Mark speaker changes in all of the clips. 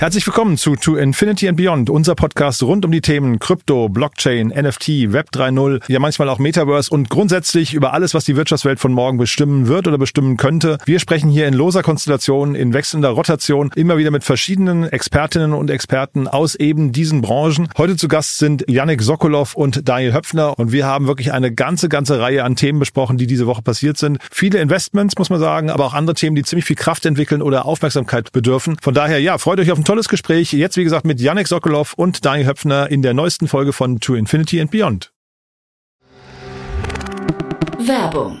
Speaker 1: Herzlich willkommen zu To Infinity and Beyond, unser Podcast rund um die Themen Krypto, Blockchain, NFT, Web 3.0, ja manchmal auch Metaverse und grundsätzlich über alles, was die Wirtschaftswelt von morgen bestimmen wird oder bestimmen könnte. Wir sprechen hier in loser Konstellation, in wechselnder Rotation, immer wieder mit verschiedenen Expertinnen und Experten aus eben diesen Branchen. Heute zu Gast sind Yannick Sokolov und Daniel Höpfner und wir haben wirklich eine ganze, ganze Reihe an Themen besprochen, die diese Woche passiert sind. Viele Investments, muss man sagen, aber auch andere Themen, die ziemlich viel Kraft entwickeln oder Aufmerksamkeit bedürfen. Von daher, ja, freut euch auf ein tolles Gespräch. Jetzt, wie gesagt, mit Yannick Sokolov und Daniel Höpfner in der neuesten Folge von To Infinity and Beyond.
Speaker 2: Werbung.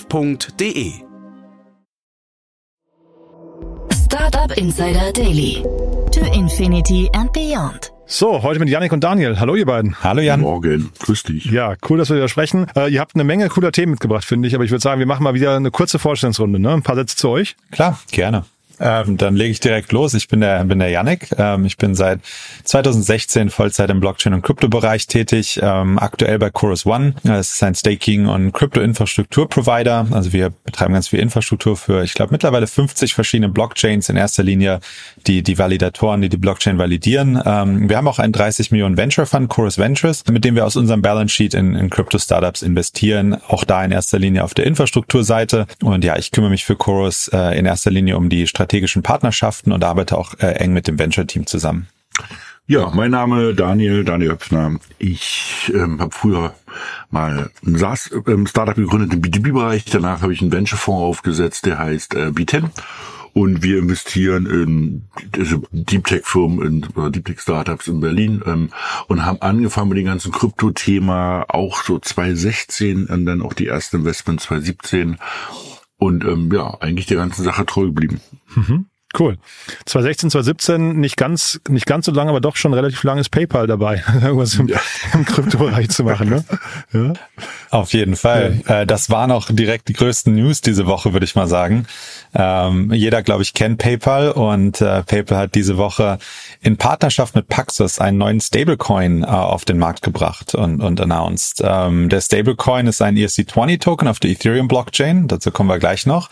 Speaker 3: www.startup.de.
Speaker 2: Startup Insider Daily. To Infinity and Beyond.
Speaker 1: So, heute mit Yannick und Daniel. Hallo ihr beiden.
Speaker 4: Hallo Jan.
Speaker 5: Morgen, grüß dich.
Speaker 1: Ja, cool, dass wir wieder sprechen. Äh, ihr habt eine Menge cooler Themen mitgebracht, finde ich, aber ich würde sagen, wir machen mal wieder eine kurze Vorstellungsrunde. Ne? Ein paar Sätze zu euch.
Speaker 4: Klar, gerne. Ähm, dann lege ich direkt los. Ich bin der, bin der Yannick. Ähm, ich bin seit 2016 Vollzeit im Blockchain- und Kryptobereich tätig. Ähm, aktuell bei Chorus One. Das ist ein Staking- und Krypto-Infrastruktur-Provider. Also wir betreiben ganz viel Infrastruktur für, ich glaube, mittlerweile 50 verschiedene Blockchains. In erster Linie die, die Validatoren, die die Blockchain validieren. Ähm, wir haben auch einen 30 Millionen Venture Fund, Chorus Ventures, mit dem wir aus unserem Balance Sheet in, in Krypto-Startups investieren. Auch da in erster Linie auf der Infrastrukturseite. Und ja, ich kümmere mich für Chorus äh, in erster Linie um die strategischen Partnerschaften und arbeite auch äh, eng mit dem Venture-Team zusammen.
Speaker 5: Ja, mein Name Daniel, Daniel Höpfner. Ich ähm, habe früher mal ein SaaS-Startup gegründet im B2B-Bereich. Danach habe ich einen Venture-Fonds aufgesetzt, der heißt äh, B10. Und wir investieren in diese Deep Tech Firmen, in Deep Tech Startups in Berlin ähm, und haben angefangen mit dem ganzen Krypto-Thema auch so 2016 und dann auch die ersten Investments 2017 und ähm, ja, eigentlich der ganzen Sache treu geblieben.
Speaker 1: Mhm. Cool. 2016, 2017 nicht ganz, nicht ganz so lange, aber doch schon relativ lange ist PayPal dabei, irgendwas im, ja. im Kryptobereich zu machen, ne?
Speaker 4: Ja. Auf jeden Fall. Ja. Äh, das waren auch direkt die größten News diese Woche, würde ich mal sagen. Ähm, jeder, glaube ich, kennt PayPal und äh, PayPal hat diese Woche in Partnerschaft mit Paxos einen neuen Stablecoin äh, auf den Markt gebracht und, und announced. Ähm, der Stablecoin ist ein ERC20-Token auf der Ethereum-Blockchain. Dazu kommen wir gleich noch.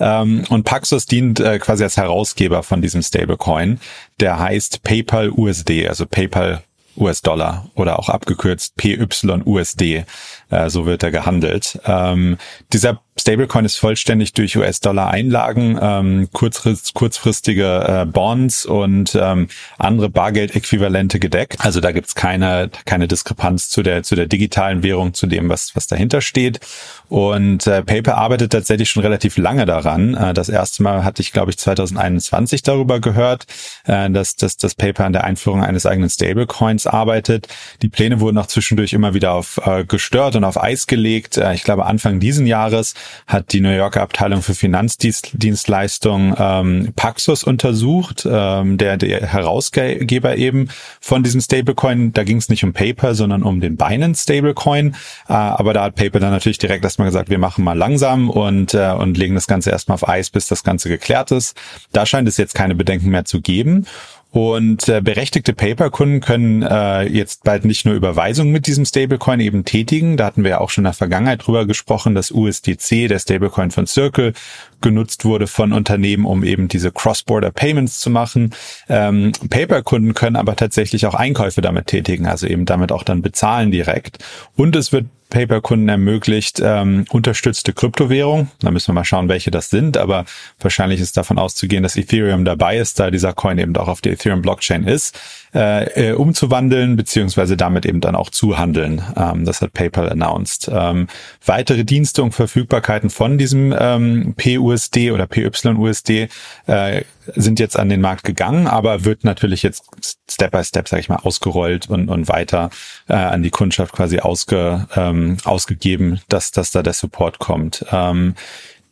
Speaker 4: Ähm, und Paxos dient quasi als Herausgeber von diesem Stablecoin. Der heißt PayPal USD, also PayPal US-Dollar oder auch abgekürzt PYUSD. Äh, so wird er gehandelt. Ähm, dieser Stablecoin ist vollständig durch US-Dollar-Einlagen, ähm, kurzfrist, kurzfristige äh, Bonds und ähm, andere Bargeldäquivalente gedeckt. Also da gibt's keine, keine Diskrepanz zu der, zu der digitalen Währung, zu dem, was, was dahinter steht. Und äh, PayPal arbeitet tatsächlich schon relativ lange daran. Äh, das erste Mal hatte ich, glaube ich, 2021 darüber gehört, äh, dass, dass, dass PayPal an der Einführung eines eigenen Stablecoins arbeitet. Die Pläne wurden auch zwischendurch immer wieder auf äh, gestört und auf Eis gelegt. Äh, ich glaube, Anfang diesen Jahres hat die New Yorker Abteilung für Finanzdienstleistungen ähm, Paxos untersucht, ähm, der, der Herausgeber eben von diesem Stablecoin. Da ging es nicht um PayPal, sondern um den Binance Stablecoin. Äh, aber da hat PayPal dann natürlich direkt erstmal gesagt, wir machen mal langsam und, äh, und legen das Ganze erstmal auf Eis, bis das Ganze geklärt ist. Da scheint es jetzt keine Bedenken mehr zu geben. Und äh, berechtigte PayPal-Kunden können äh, jetzt bald nicht nur Überweisungen mit diesem Stablecoin eben tätigen. Da hatten wir ja auch schon in der Vergangenheit drüber gesprochen, dass USDC, der Stablecoin von Circle, genutzt wurde von Unternehmen, um eben diese Cross-Border Payments zu machen. Ähm, PayPal-Kunden können aber tatsächlich auch Einkäufe damit tätigen, also eben damit auch dann bezahlen direkt. Und es wird PayPal-Kunden ermöglicht, ähm, unterstützte Kryptowährung. Da müssen wir mal schauen, welche das sind, aber wahrscheinlich ist davon auszugehen, dass Ethereum dabei ist, da dieser Coin eben auch auf der Ethereum-Blockchain ist, äh, äh, umzuwandeln, beziehungsweise damit eben dann auch zu handeln. Ähm, das hat PayPal announced. Ähm, weitere Dienste und Verfügbarkeiten von diesem ähm, PUSD oder PYUSD äh, sind jetzt an den Markt gegangen, aber wird natürlich jetzt Step by Step, sage ich mal, ausgerollt und, und weiter äh, an die Kundschaft quasi ausge, ähm, ausgegeben, dass, dass da der Support kommt. Ähm,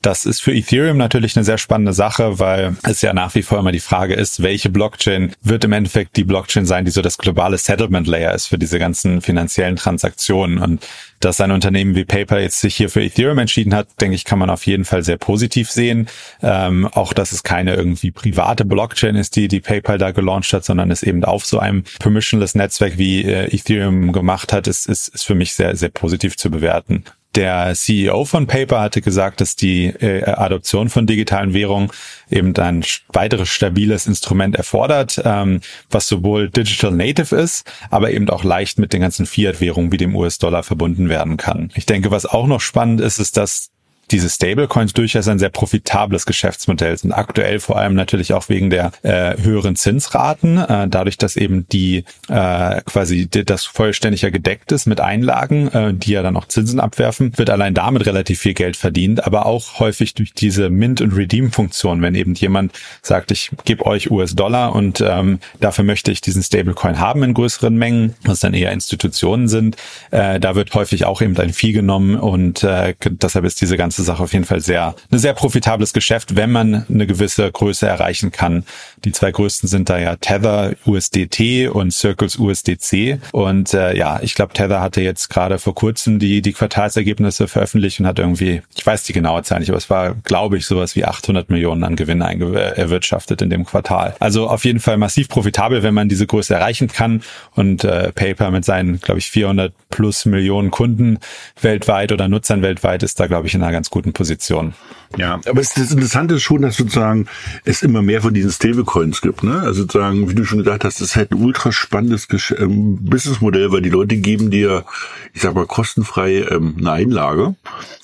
Speaker 4: das ist für Ethereum natürlich eine sehr spannende Sache, weil es ja nach wie vor immer die Frage ist, welche Blockchain wird im Endeffekt die Blockchain sein, die so das globale Settlement Layer ist für diese ganzen finanziellen Transaktionen. Und dass ein Unternehmen wie PayPal jetzt sich hier für Ethereum entschieden hat, denke ich, kann man auf jeden Fall sehr positiv sehen. Ähm, auch, dass es keine irgendwie private Blockchain ist, die die PayPal da gelauncht hat, sondern es eben auf so einem permissionless Netzwerk wie äh, Ethereum gemacht hat, ist, ist, ist für mich sehr, sehr positiv zu bewerten. Der CEO von Paper hatte gesagt, dass die äh, Adoption von digitalen Währungen eben ein weiteres stabiles Instrument erfordert, ähm, was sowohl digital native ist, aber eben auch leicht mit den ganzen Fiat-Währungen wie dem US-Dollar verbunden werden kann. Ich denke, was auch noch spannend ist, ist, dass diese Stablecoins durchaus ein sehr profitables Geschäftsmodell sind. Aktuell vor allem natürlich auch wegen der äh, höheren Zinsraten, äh, dadurch, dass eben die äh, quasi das vollständig gedeckt ist mit Einlagen, äh, die ja dann auch Zinsen abwerfen, wird allein damit relativ viel Geld verdient, aber auch häufig durch diese Mint- und Redeem-Funktion, wenn eben jemand sagt, ich gebe euch US-Dollar und ähm, dafür möchte ich diesen Stablecoin haben in größeren Mengen, was dann eher Institutionen sind, äh, da wird häufig auch eben ein Vieh genommen und äh, deshalb ist diese ganze ganze Sache auf jeden Fall sehr, ein sehr profitables Geschäft, wenn man eine gewisse Größe erreichen kann. Die zwei größten sind da ja Tether USDT und Circles USDC. Und äh, ja, ich glaube, Tether hatte jetzt gerade vor kurzem die, die Quartalsergebnisse veröffentlicht und hat irgendwie, ich weiß die genaue Zahl nicht, aber es war, glaube ich, sowas wie 800 Millionen an Gewinn erwirtschaftet in dem Quartal. Also auf jeden Fall massiv profitabel, wenn man diese Größe erreichen kann. Und äh, PayPal mit seinen, glaube ich, 400 plus Millionen Kunden weltweit oder Nutzern weltweit ist da, glaube ich, in einer ganz guten Position.
Speaker 5: Ja, aber es, das Interessante ist schon, dass sozusagen es immer mehr von diesen Stablecoins gibt. Ne? Also sozusagen, wie du schon gesagt hast, das ist halt ein ultra spannendes Gesch ähm, Businessmodell, weil die Leute geben dir, ich sag mal, kostenfrei ähm, eine Einlage,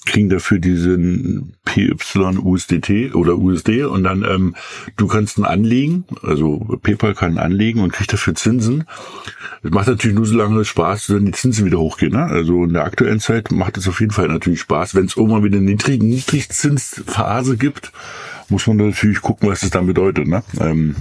Speaker 5: kriegen dafür diesen PY USDT oder USD und dann ähm, du kannst ihn anlegen, also PayPal kann anlegen und kriegt dafür Zinsen. Das macht natürlich nur so lange Spaß, wenn die Zinsen wieder hochgehen. Ne? Also in der aktuellen Zeit macht es auf jeden Fall natürlich Spaß. Wenn es irgendwann wieder eine niedrig, Niedrigzinsphase gibt, muss man natürlich gucken, was das dann bedeutet. Ne? Ähm,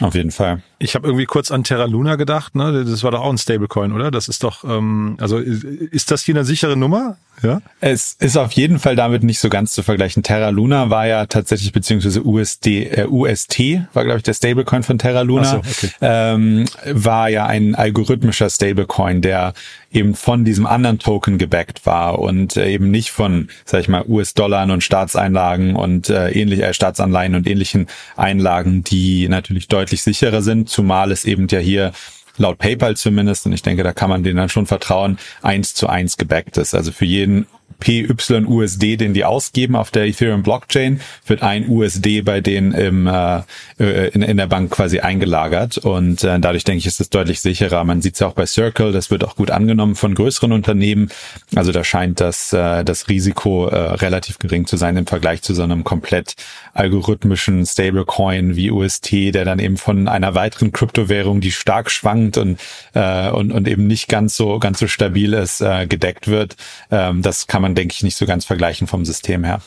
Speaker 4: auf jeden Fall.
Speaker 1: Ich habe irgendwie kurz an Terra Luna gedacht, ne? Das war doch auch ein Stablecoin, oder? Das ist doch, ähm, also ist das hier eine sichere Nummer?
Speaker 4: Ja. Es ist auf jeden Fall damit nicht so ganz zu vergleichen. Terra Luna war ja tatsächlich, beziehungsweise USD, äh, UST war, glaube ich, der Stablecoin von Terra Luna, so, okay. ähm, war ja ein algorithmischer Stablecoin, der eben von diesem anderen Token gebackt war und äh, eben nicht von, sag ich mal, US-Dollar und Staatseinlagen und äh, ähnlich, äh, Staatsanleihen und ähnlichen Einlagen, die natürlich deutlich sicherer sind, zumal es eben ja hier laut PayPal zumindest, und ich denke, da kann man denen dann schon vertrauen, eins zu eins gebackt ist. Also für jeden PYUSD, den die ausgeben auf der Ethereum Blockchain, wird ein USD bei denen im, äh, äh, in, in der Bank quasi eingelagert und äh, dadurch denke ich, ist es deutlich sicherer. Man sieht es ja auch bei Circle, das wird auch gut angenommen von größeren Unternehmen. Also da scheint das, äh, das Risiko äh, relativ gering zu sein im Vergleich zu so einem komplett algorithmischen Stablecoin wie UST, der dann eben von einer weiteren Kryptowährung, die stark schwankt und, äh, und, und eben nicht ganz so, ganz so stabil ist, äh, gedeckt wird. Ähm, das kann man, denke ich, nicht so ganz vergleichen vom System her.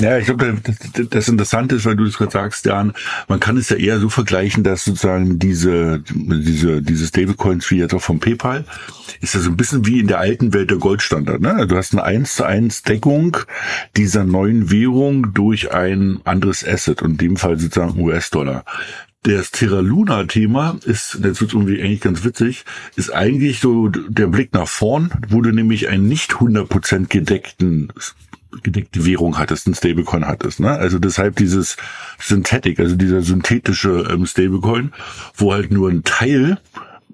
Speaker 5: Ja, ich glaube, das, das Interessante ist, weil du es gerade sagst, Jan, man kann es ja eher so vergleichen, dass sozusagen diese, diese, diese Stablecoins wie jetzt auch vom PayPal, ist ja so ein bisschen wie in der alten Welt der Goldstandard. Ne? Du hast eine 1 zu 1 Deckung dieser neuen Währung durch ein anderes Asset und in dem Fall sozusagen US-Dollar das Terra Luna Thema ist, das wird irgendwie eigentlich ganz witzig, ist eigentlich so der Blick nach vorn, wo du nämlich einen nicht 100% gedeckten gedeckte Währung hattest, ein Stablecoin hattest. Ne? Also deshalb dieses Synthetic, also dieser synthetische ähm, Stablecoin, wo halt nur ein Teil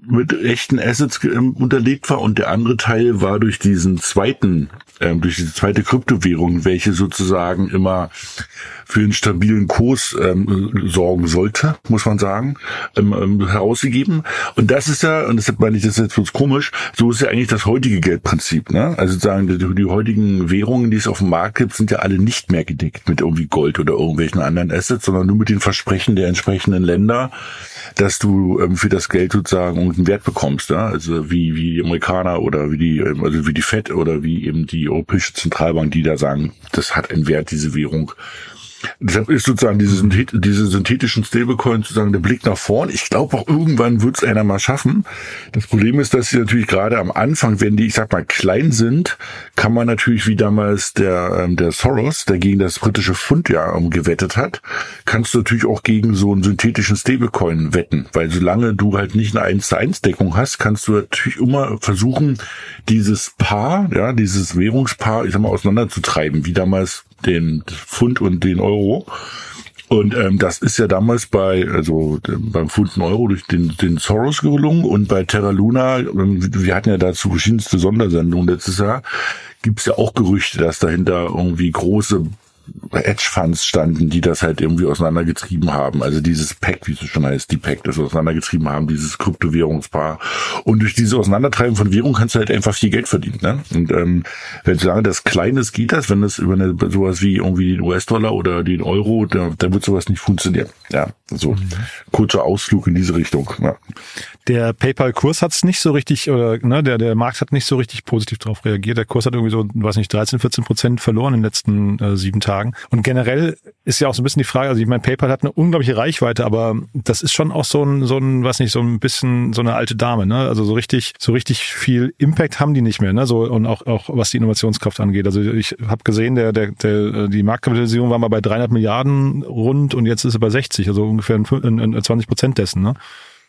Speaker 5: mit echten Assets ähm, unterlegt war und der andere Teil war durch diesen zweiten, ähm, durch diese zweite Kryptowährung, welche sozusagen immer für einen stabilen Kurs ähm, sorgen sollte, muss man sagen, ähm, ähm, herausgegeben. Und das ist ja, und deshalb meine ich das jetzt kurz komisch, so ist ja eigentlich das heutige Geldprinzip. Ne? Also sagen die, die heutigen Währungen, die es auf dem Markt gibt, sind ja alle nicht mehr gedeckt mit irgendwie Gold oder irgendwelchen anderen Assets, sondern nur mit den Versprechen der entsprechenden Länder, dass du ähm, für das Geld sozusagen irgendeinen Wert bekommst, ja? also wie wie die Amerikaner oder wie die ähm, also wie die Fed oder wie eben die Europäische Zentralbank, die da sagen, das hat einen Wert diese Währung Deshalb ist sozusagen diese, diese synthetischen Stablecoins sozusagen der Blick nach vorn. Ich glaube auch irgendwann wird es einer mal schaffen. Das Problem ist, dass sie natürlich gerade am Anfang, wenn die, ich sag mal, klein sind, kann man natürlich wie damals der, ähm, der Soros, der gegen das britische Pfund ja um, gewettet hat, kannst du natürlich auch gegen so einen synthetischen Stablecoin wetten. Weil solange du halt nicht eine 1 zu 1 Deckung hast, kannst du natürlich immer versuchen, dieses Paar, ja, dieses Währungspaar, ich sag mal, auseinanderzutreiben, wie damals den Pfund und den Euro. Und ähm, das ist ja damals bei, also beim Pfund und Euro durch den, den Soros gelungen und bei Terra Luna, ähm, wir hatten ja dazu verschiedenste Sondersendungen letztes Jahr, gibt's ja auch Gerüchte, dass dahinter irgendwie große Hedge-Funds standen, die das halt irgendwie auseinandergetrieben haben. Also dieses Pack, wie es schon heißt, die Pack, das auseinandergetrieben haben, dieses Kryptowährungspaar. Und durch diese Auseinandertreiben von Währung kannst du halt einfach viel Geld verdienen. Ne? Und ähm, wenn du sagen, das Kleines geht das, wenn das über eine, sowas wie irgendwie den US-Dollar oder den Euro, da, da wird sowas nicht funktionieren. Ja, so mhm. kurzer Ausflug in diese Richtung. Ja.
Speaker 1: Der PayPal-Kurs hat es nicht so richtig, oder ne, der, der Markt hat nicht so richtig positiv darauf reagiert. Der Kurs hat irgendwie so, weiß nicht, 13, 14 Prozent verloren in den letzten äh, sieben Tagen. Und generell ist ja auch so ein bisschen die Frage, also ich meine, PayPal hat eine unglaubliche Reichweite, aber das ist schon auch so ein, so ein, weiß nicht, so ein bisschen so eine alte Dame, ne? Also so richtig, so richtig viel Impact haben die nicht mehr, ne? So und auch, auch was die Innovationskraft angeht. Also ich habe gesehen, der, der, der, die Marktkapitalisierung war mal bei 300 Milliarden rund und jetzt ist er bei 60, also ungefähr 20 Prozent dessen, ne?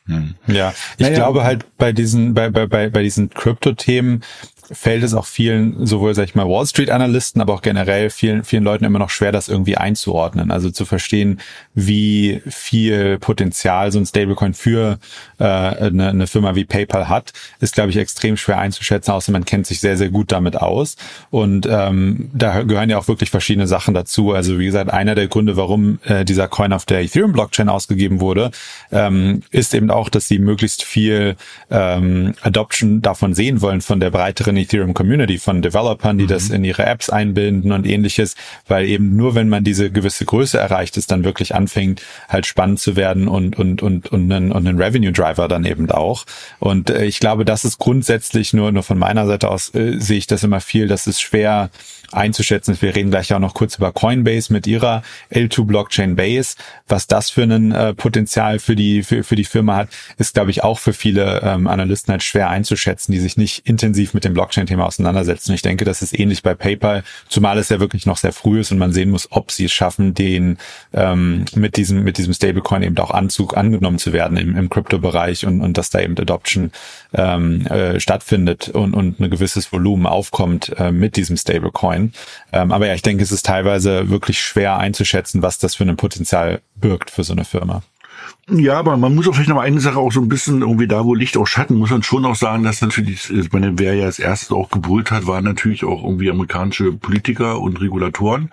Speaker 4: Hm. Ja, ich naja, glaube halt bei diesen, bei, bei, bei, bei diesen Krypto-Themen fällt es auch vielen, sowohl, sag ich mal, Wall Street-Analysten, aber auch generell vielen, vielen Leuten immer noch schwer, das irgendwie einzuordnen. Also zu verstehen, wie viel Potenzial so ein Stablecoin für äh, eine, eine Firma wie PayPal hat, ist, glaube ich, extrem schwer einzuschätzen, außer man kennt sich sehr, sehr gut damit aus. Und ähm, da gehören ja auch wirklich verschiedene Sachen dazu. Also wie gesagt, einer der Gründe, warum äh, dieser Coin auf der Ethereum-Blockchain ausgegeben wurde, ähm, ist eben auch, dass sie möglichst viel ähm, Adoption davon sehen wollen von der breiteren Ethereum Community, von Developern, die mhm. das in ihre Apps einbinden und ähnliches, weil eben nur wenn man diese gewisse Größe erreicht, es dann wirklich anfängt, halt spannend zu werden und, und, und, und, einen, und einen Revenue Driver dann eben auch. Und äh, ich glaube, das ist grundsätzlich nur, nur von meiner Seite aus äh, sehe ich das immer viel, das ist schwer, einzuschätzen Wir reden gleich auch noch kurz über Coinbase mit ihrer L2 Blockchain Base. Was das für ein äh, Potenzial für die, für, für die Firma hat, ist, glaube ich, auch für viele ähm, Analysten halt schwer einzuschätzen, die sich nicht intensiv mit dem Blockchain-Thema auseinandersetzen. Ich denke, das ist ähnlich bei PayPal, zumal es ja wirklich noch sehr früh ist und man sehen muss, ob sie es schaffen, den ähm, mit diesem, mit diesem Stablecoin eben auch Anzug angenommen zu werden im, im Crypto-Bereich und, und dass da eben Adoption ähm, äh, stattfindet und, und ein gewisses Volumen aufkommt äh, mit diesem Stablecoin. Ähm, aber ja, ich denke, es ist teilweise wirklich schwer einzuschätzen, was das für ein Potenzial birgt für so eine Firma.
Speaker 5: Ja, aber man muss auch vielleicht noch eine Sache auch so ein bisschen irgendwie da, wo Licht auch Schatten, muss man schon auch sagen, dass natürlich, ich meine, wer ja als erstes auch gebrüllt hat, waren natürlich auch irgendwie amerikanische Politiker und Regulatoren,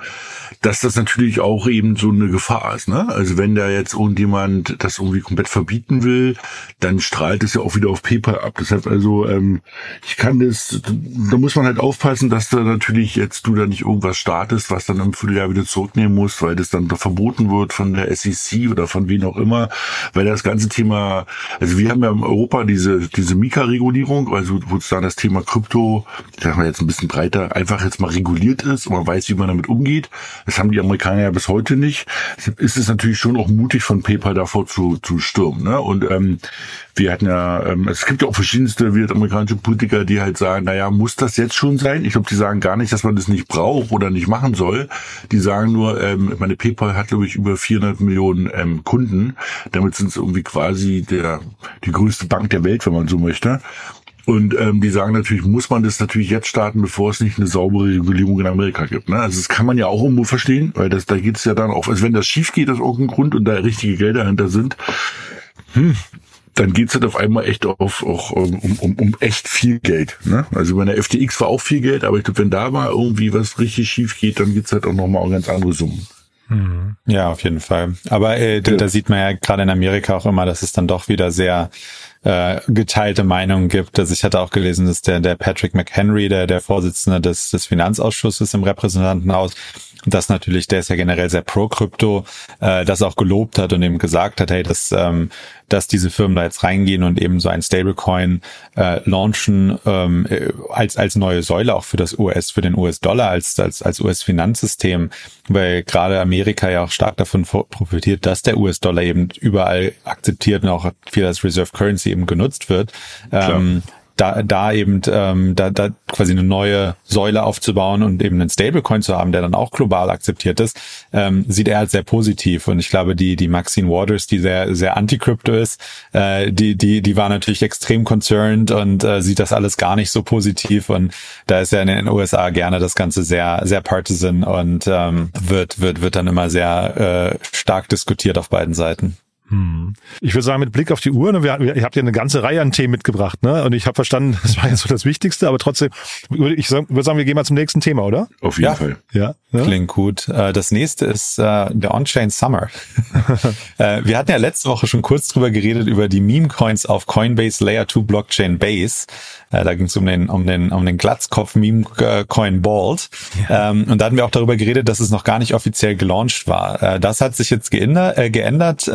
Speaker 5: dass das natürlich auch eben so eine Gefahr ist, ne? Also wenn da jetzt irgendjemand das irgendwie komplett verbieten will, dann strahlt es ja auch wieder auf PayPal ab. Deshalb also, ähm, ich kann das, da muss man halt aufpassen, dass da natürlich jetzt du da nicht irgendwas startest, was dann im Vierteljahr wieder zurücknehmen musst, weil das dann verboten wird von der SEC oder von wem auch immer weil das ganze Thema, also wir haben ja in Europa diese, diese Mika-Regulierung, also wo dann das Thema Krypto, ich sag mal jetzt ein bisschen breiter, einfach jetzt mal reguliert ist und man weiß, wie man damit umgeht. Das haben die Amerikaner ja bis heute nicht. Ist es natürlich schon auch mutig von PayPal davor zu, zu stürmen. Ne? Und ähm, wir hatten ja, ähm, es gibt ja auch verschiedenste wie amerikanische Politiker, die halt sagen, naja, muss das jetzt schon sein? Ich glaube, die sagen gar nicht, dass man das nicht braucht oder nicht machen soll. Die sagen nur, ähm, meine PayPal hat, glaube ich, über 400 Millionen ähm, Kunden. Damit sind sie irgendwie quasi der, die größte Bank der Welt, wenn man so möchte. Und ähm, die sagen natürlich, muss man das natürlich jetzt starten, bevor es nicht eine saubere Regulierung in Amerika gibt. Ne? Also das kann man ja auch irgendwo verstehen, weil das, da geht es ja dann auch, also wenn das schief geht aus irgendeinem Grund und da richtige Gelder dahinter sind, hm, dann geht's halt auf einmal echt auf, auch um, um, um echt viel Geld. Ne? Also bei der FTX war auch viel Geld, aber ich glaube, wenn da mal irgendwie was richtig schief geht, dann geht's halt auch nochmal um ganz andere Summen.
Speaker 4: Mhm. Ja, auf jeden Fall. Aber äh, da, da sieht man ja gerade in Amerika auch immer, dass es dann doch wieder sehr äh, geteilte Meinungen gibt. Also ich hatte auch gelesen, dass der, der Patrick McHenry, der, der Vorsitzende des, des Finanzausschusses im Repräsentantenhaus, das natürlich, der ist ja generell sehr pro Krypto, äh, das auch gelobt hat und eben gesagt hat, hey, dass, ähm, dass diese Firmen da jetzt reingehen und eben so ein Stablecoin äh, launchen ähm, äh, als als neue Säule auch für das US, für den US-Dollar als als als US-Finanzsystem, weil gerade Amerika ja auch stark davon profitiert, dass der US-Dollar eben überall akzeptiert und auch viel als Reserve Currency eben genutzt wird. Ähm, da, da eben ähm, da, da quasi eine neue Säule aufzubauen und eben einen Stablecoin zu haben, der dann auch global akzeptiert ist, ähm, sieht er als sehr positiv. Und ich glaube, die die Maxine Waters, die sehr sehr anti-Crypto ist, äh, die die die war natürlich extrem concerned und äh, sieht das alles gar nicht so positiv. Und da ist ja in den USA gerne das Ganze sehr sehr partisan und ähm, wird wird wird dann immer sehr äh, stark diskutiert auf beiden Seiten.
Speaker 1: Hm. Ich würde sagen, mit Blick auf die Uhr, ne, wir, ihr habt ja eine ganze Reihe an Themen mitgebracht, ne? Und ich habe verstanden, das war jetzt so das Wichtigste, aber trotzdem, ich würde sagen, wir gehen mal zum nächsten Thema, oder?
Speaker 5: Auf jeden ja. Fall.
Speaker 4: Ja. ja. Klingt gut. Äh, das nächste ist äh, der On-Chain Summer. Äh, wir hatten ja letzte Woche schon kurz drüber geredet, über die Meme-Coins auf Coinbase Layer 2 Blockchain Base. Da ging es um den, um den, um den Glatzkopf-Meme-Coin Bald. Ja. Ähm, und da hatten wir auch darüber geredet, dass es noch gar nicht offiziell gelauncht war. Das hat sich jetzt geändert. geändert.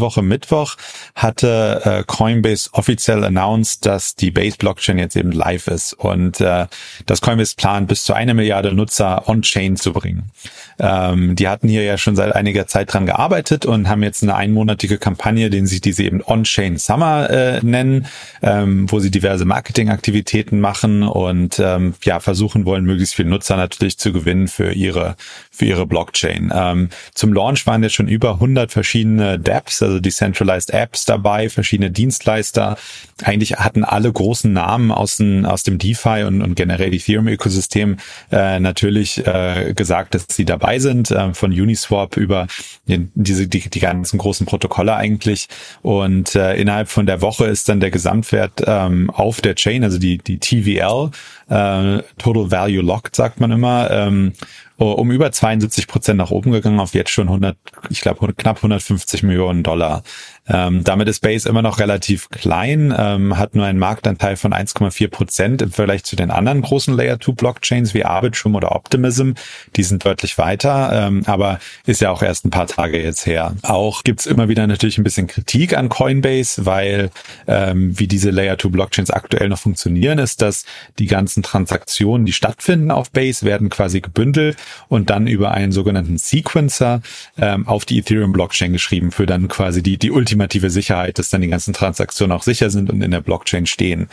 Speaker 4: Woche Mittwoch hatte äh, Coinbase offiziell announced, dass die Base Blockchain jetzt eben live ist und äh, dass Coinbase plant, bis zu eine Milliarde Nutzer on-chain zu bringen. Ähm, die hatten hier ja schon seit einiger Zeit dran gearbeitet und haben jetzt eine einmonatige Kampagne, den sie diese eben On-Chain Summer äh, nennen, ähm, wo sie diverse Marketingaktivitäten machen und ähm, ja versuchen wollen, möglichst viele Nutzer natürlich zu gewinnen für ihre für ihre Blockchain. Ähm, zum Launch waren jetzt schon über 100 verschiedene dApps, also Decentralized Apps dabei, verschiedene Dienstleister. Eigentlich hatten alle großen Namen aus, den, aus dem DeFi und, und generell Ethereum-Ökosystem äh, natürlich äh, gesagt, dass sie dabei sind, äh, von Uniswap über diese die, die ganzen großen Protokolle eigentlich. Und äh, innerhalb von der Woche ist dann der Gesamtwert ähm, auf der Chain, also die, die TVL, äh, Total Value Locked, sagt man immer, ähm, um über 72 Prozent nach oben gegangen auf jetzt schon 100, ich glaube knapp 150 Millionen Dollar. Ähm, damit ist Base immer noch relativ klein, ähm, hat nur einen Marktanteil von 1,4 Prozent im Vergleich zu den anderen großen Layer 2 Blockchains wie Arbitrum oder Optimism. Die sind deutlich weiter, ähm, aber ist ja auch erst ein paar Tage jetzt her. Auch gibt's immer wieder natürlich ein bisschen Kritik an Coinbase, weil ähm, wie diese Layer 2 Blockchains aktuell noch funktionieren, ist, dass die ganzen Transaktionen, die stattfinden auf Base, werden quasi gebündelt und dann über einen sogenannten Sequencer ähm, auf die Ethereum Blockchain geschrieben für dann quasi die, die ultimative ultimative Sicherheit, dass dann die ganzen Transaktionen auch sicher sind und in der Blockchain stehen.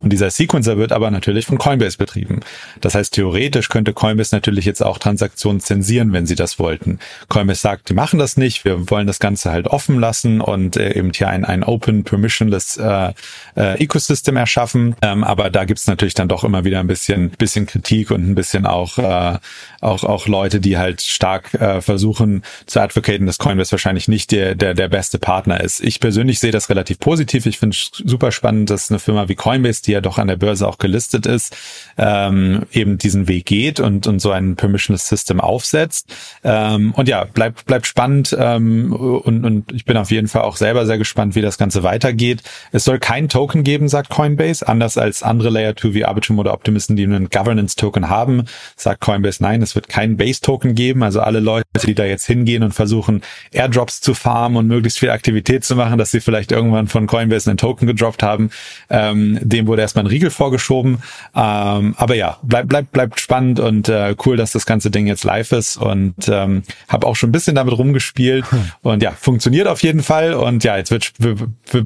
Speaker 4: Und dieser Sequencer wird aber natürlich von Coinbase betrieben. Das heißt, theoretisch könnte Coinbase natürlich jetzt auch Transaktionen zensieren, wenn sie das wollten. Coinbase sagt, die machen das nicht, wir wollen das Ganze halt offen lassen und äh, eben hier ein, ein Open Permissionless äh, äh, Ecosystem erschaffen. Ähm, aber da gibt's natürlich dann doch immer wieder ein bisschen, bisschen Kritik und ein bisschen auch, äh, auch, auch Leute, die halt stark äh, versuchen zu advocaten, dass Coinbase wahrscheinlich nicht der, der, der beste Partner ist. Ich persönlich sehe das relativ positiv. Ich finde es super spannend, dass eine Firma wie Coinbase, die ja doch an der Börse auch gelistet ist, ähm, eben diesen Weg geht und, und so ein Permissionless System aufsetzt. Ähm, und ja, bleibt bleibt spannend ähm, und, und ich bin auf jeden Fall auch selber sehr gespannt, wie das Ganze weitergeht. Es soll kein Token geben, sagt Coinbase, anders als andere Layer 2 wie Arbitrum oder Optimisten, die einen Governance-Token haben, sagt Coinbase, nein, es wird keinen Base-Token geben. Also alle Leute, die da jetzt hingehen und versuchen, Airdrops zu farmen und möglichst viel Aktivität zu machen, dass sie vielleicht irgendwann von Coinbase einen Token gedroppt haben, ähm, dem wurde wurde erstmal ein Riegel vorgeschoben. Ähm, aber ja, bleibt bleibt bleibt spannend und äh, cool, dass das ganze Ding jetzt live ist und ähm, habe auch schon ein bisschen damit rumgespielt hm. und ja, funktioniert auf jeden Fall und ja, jetzt wird,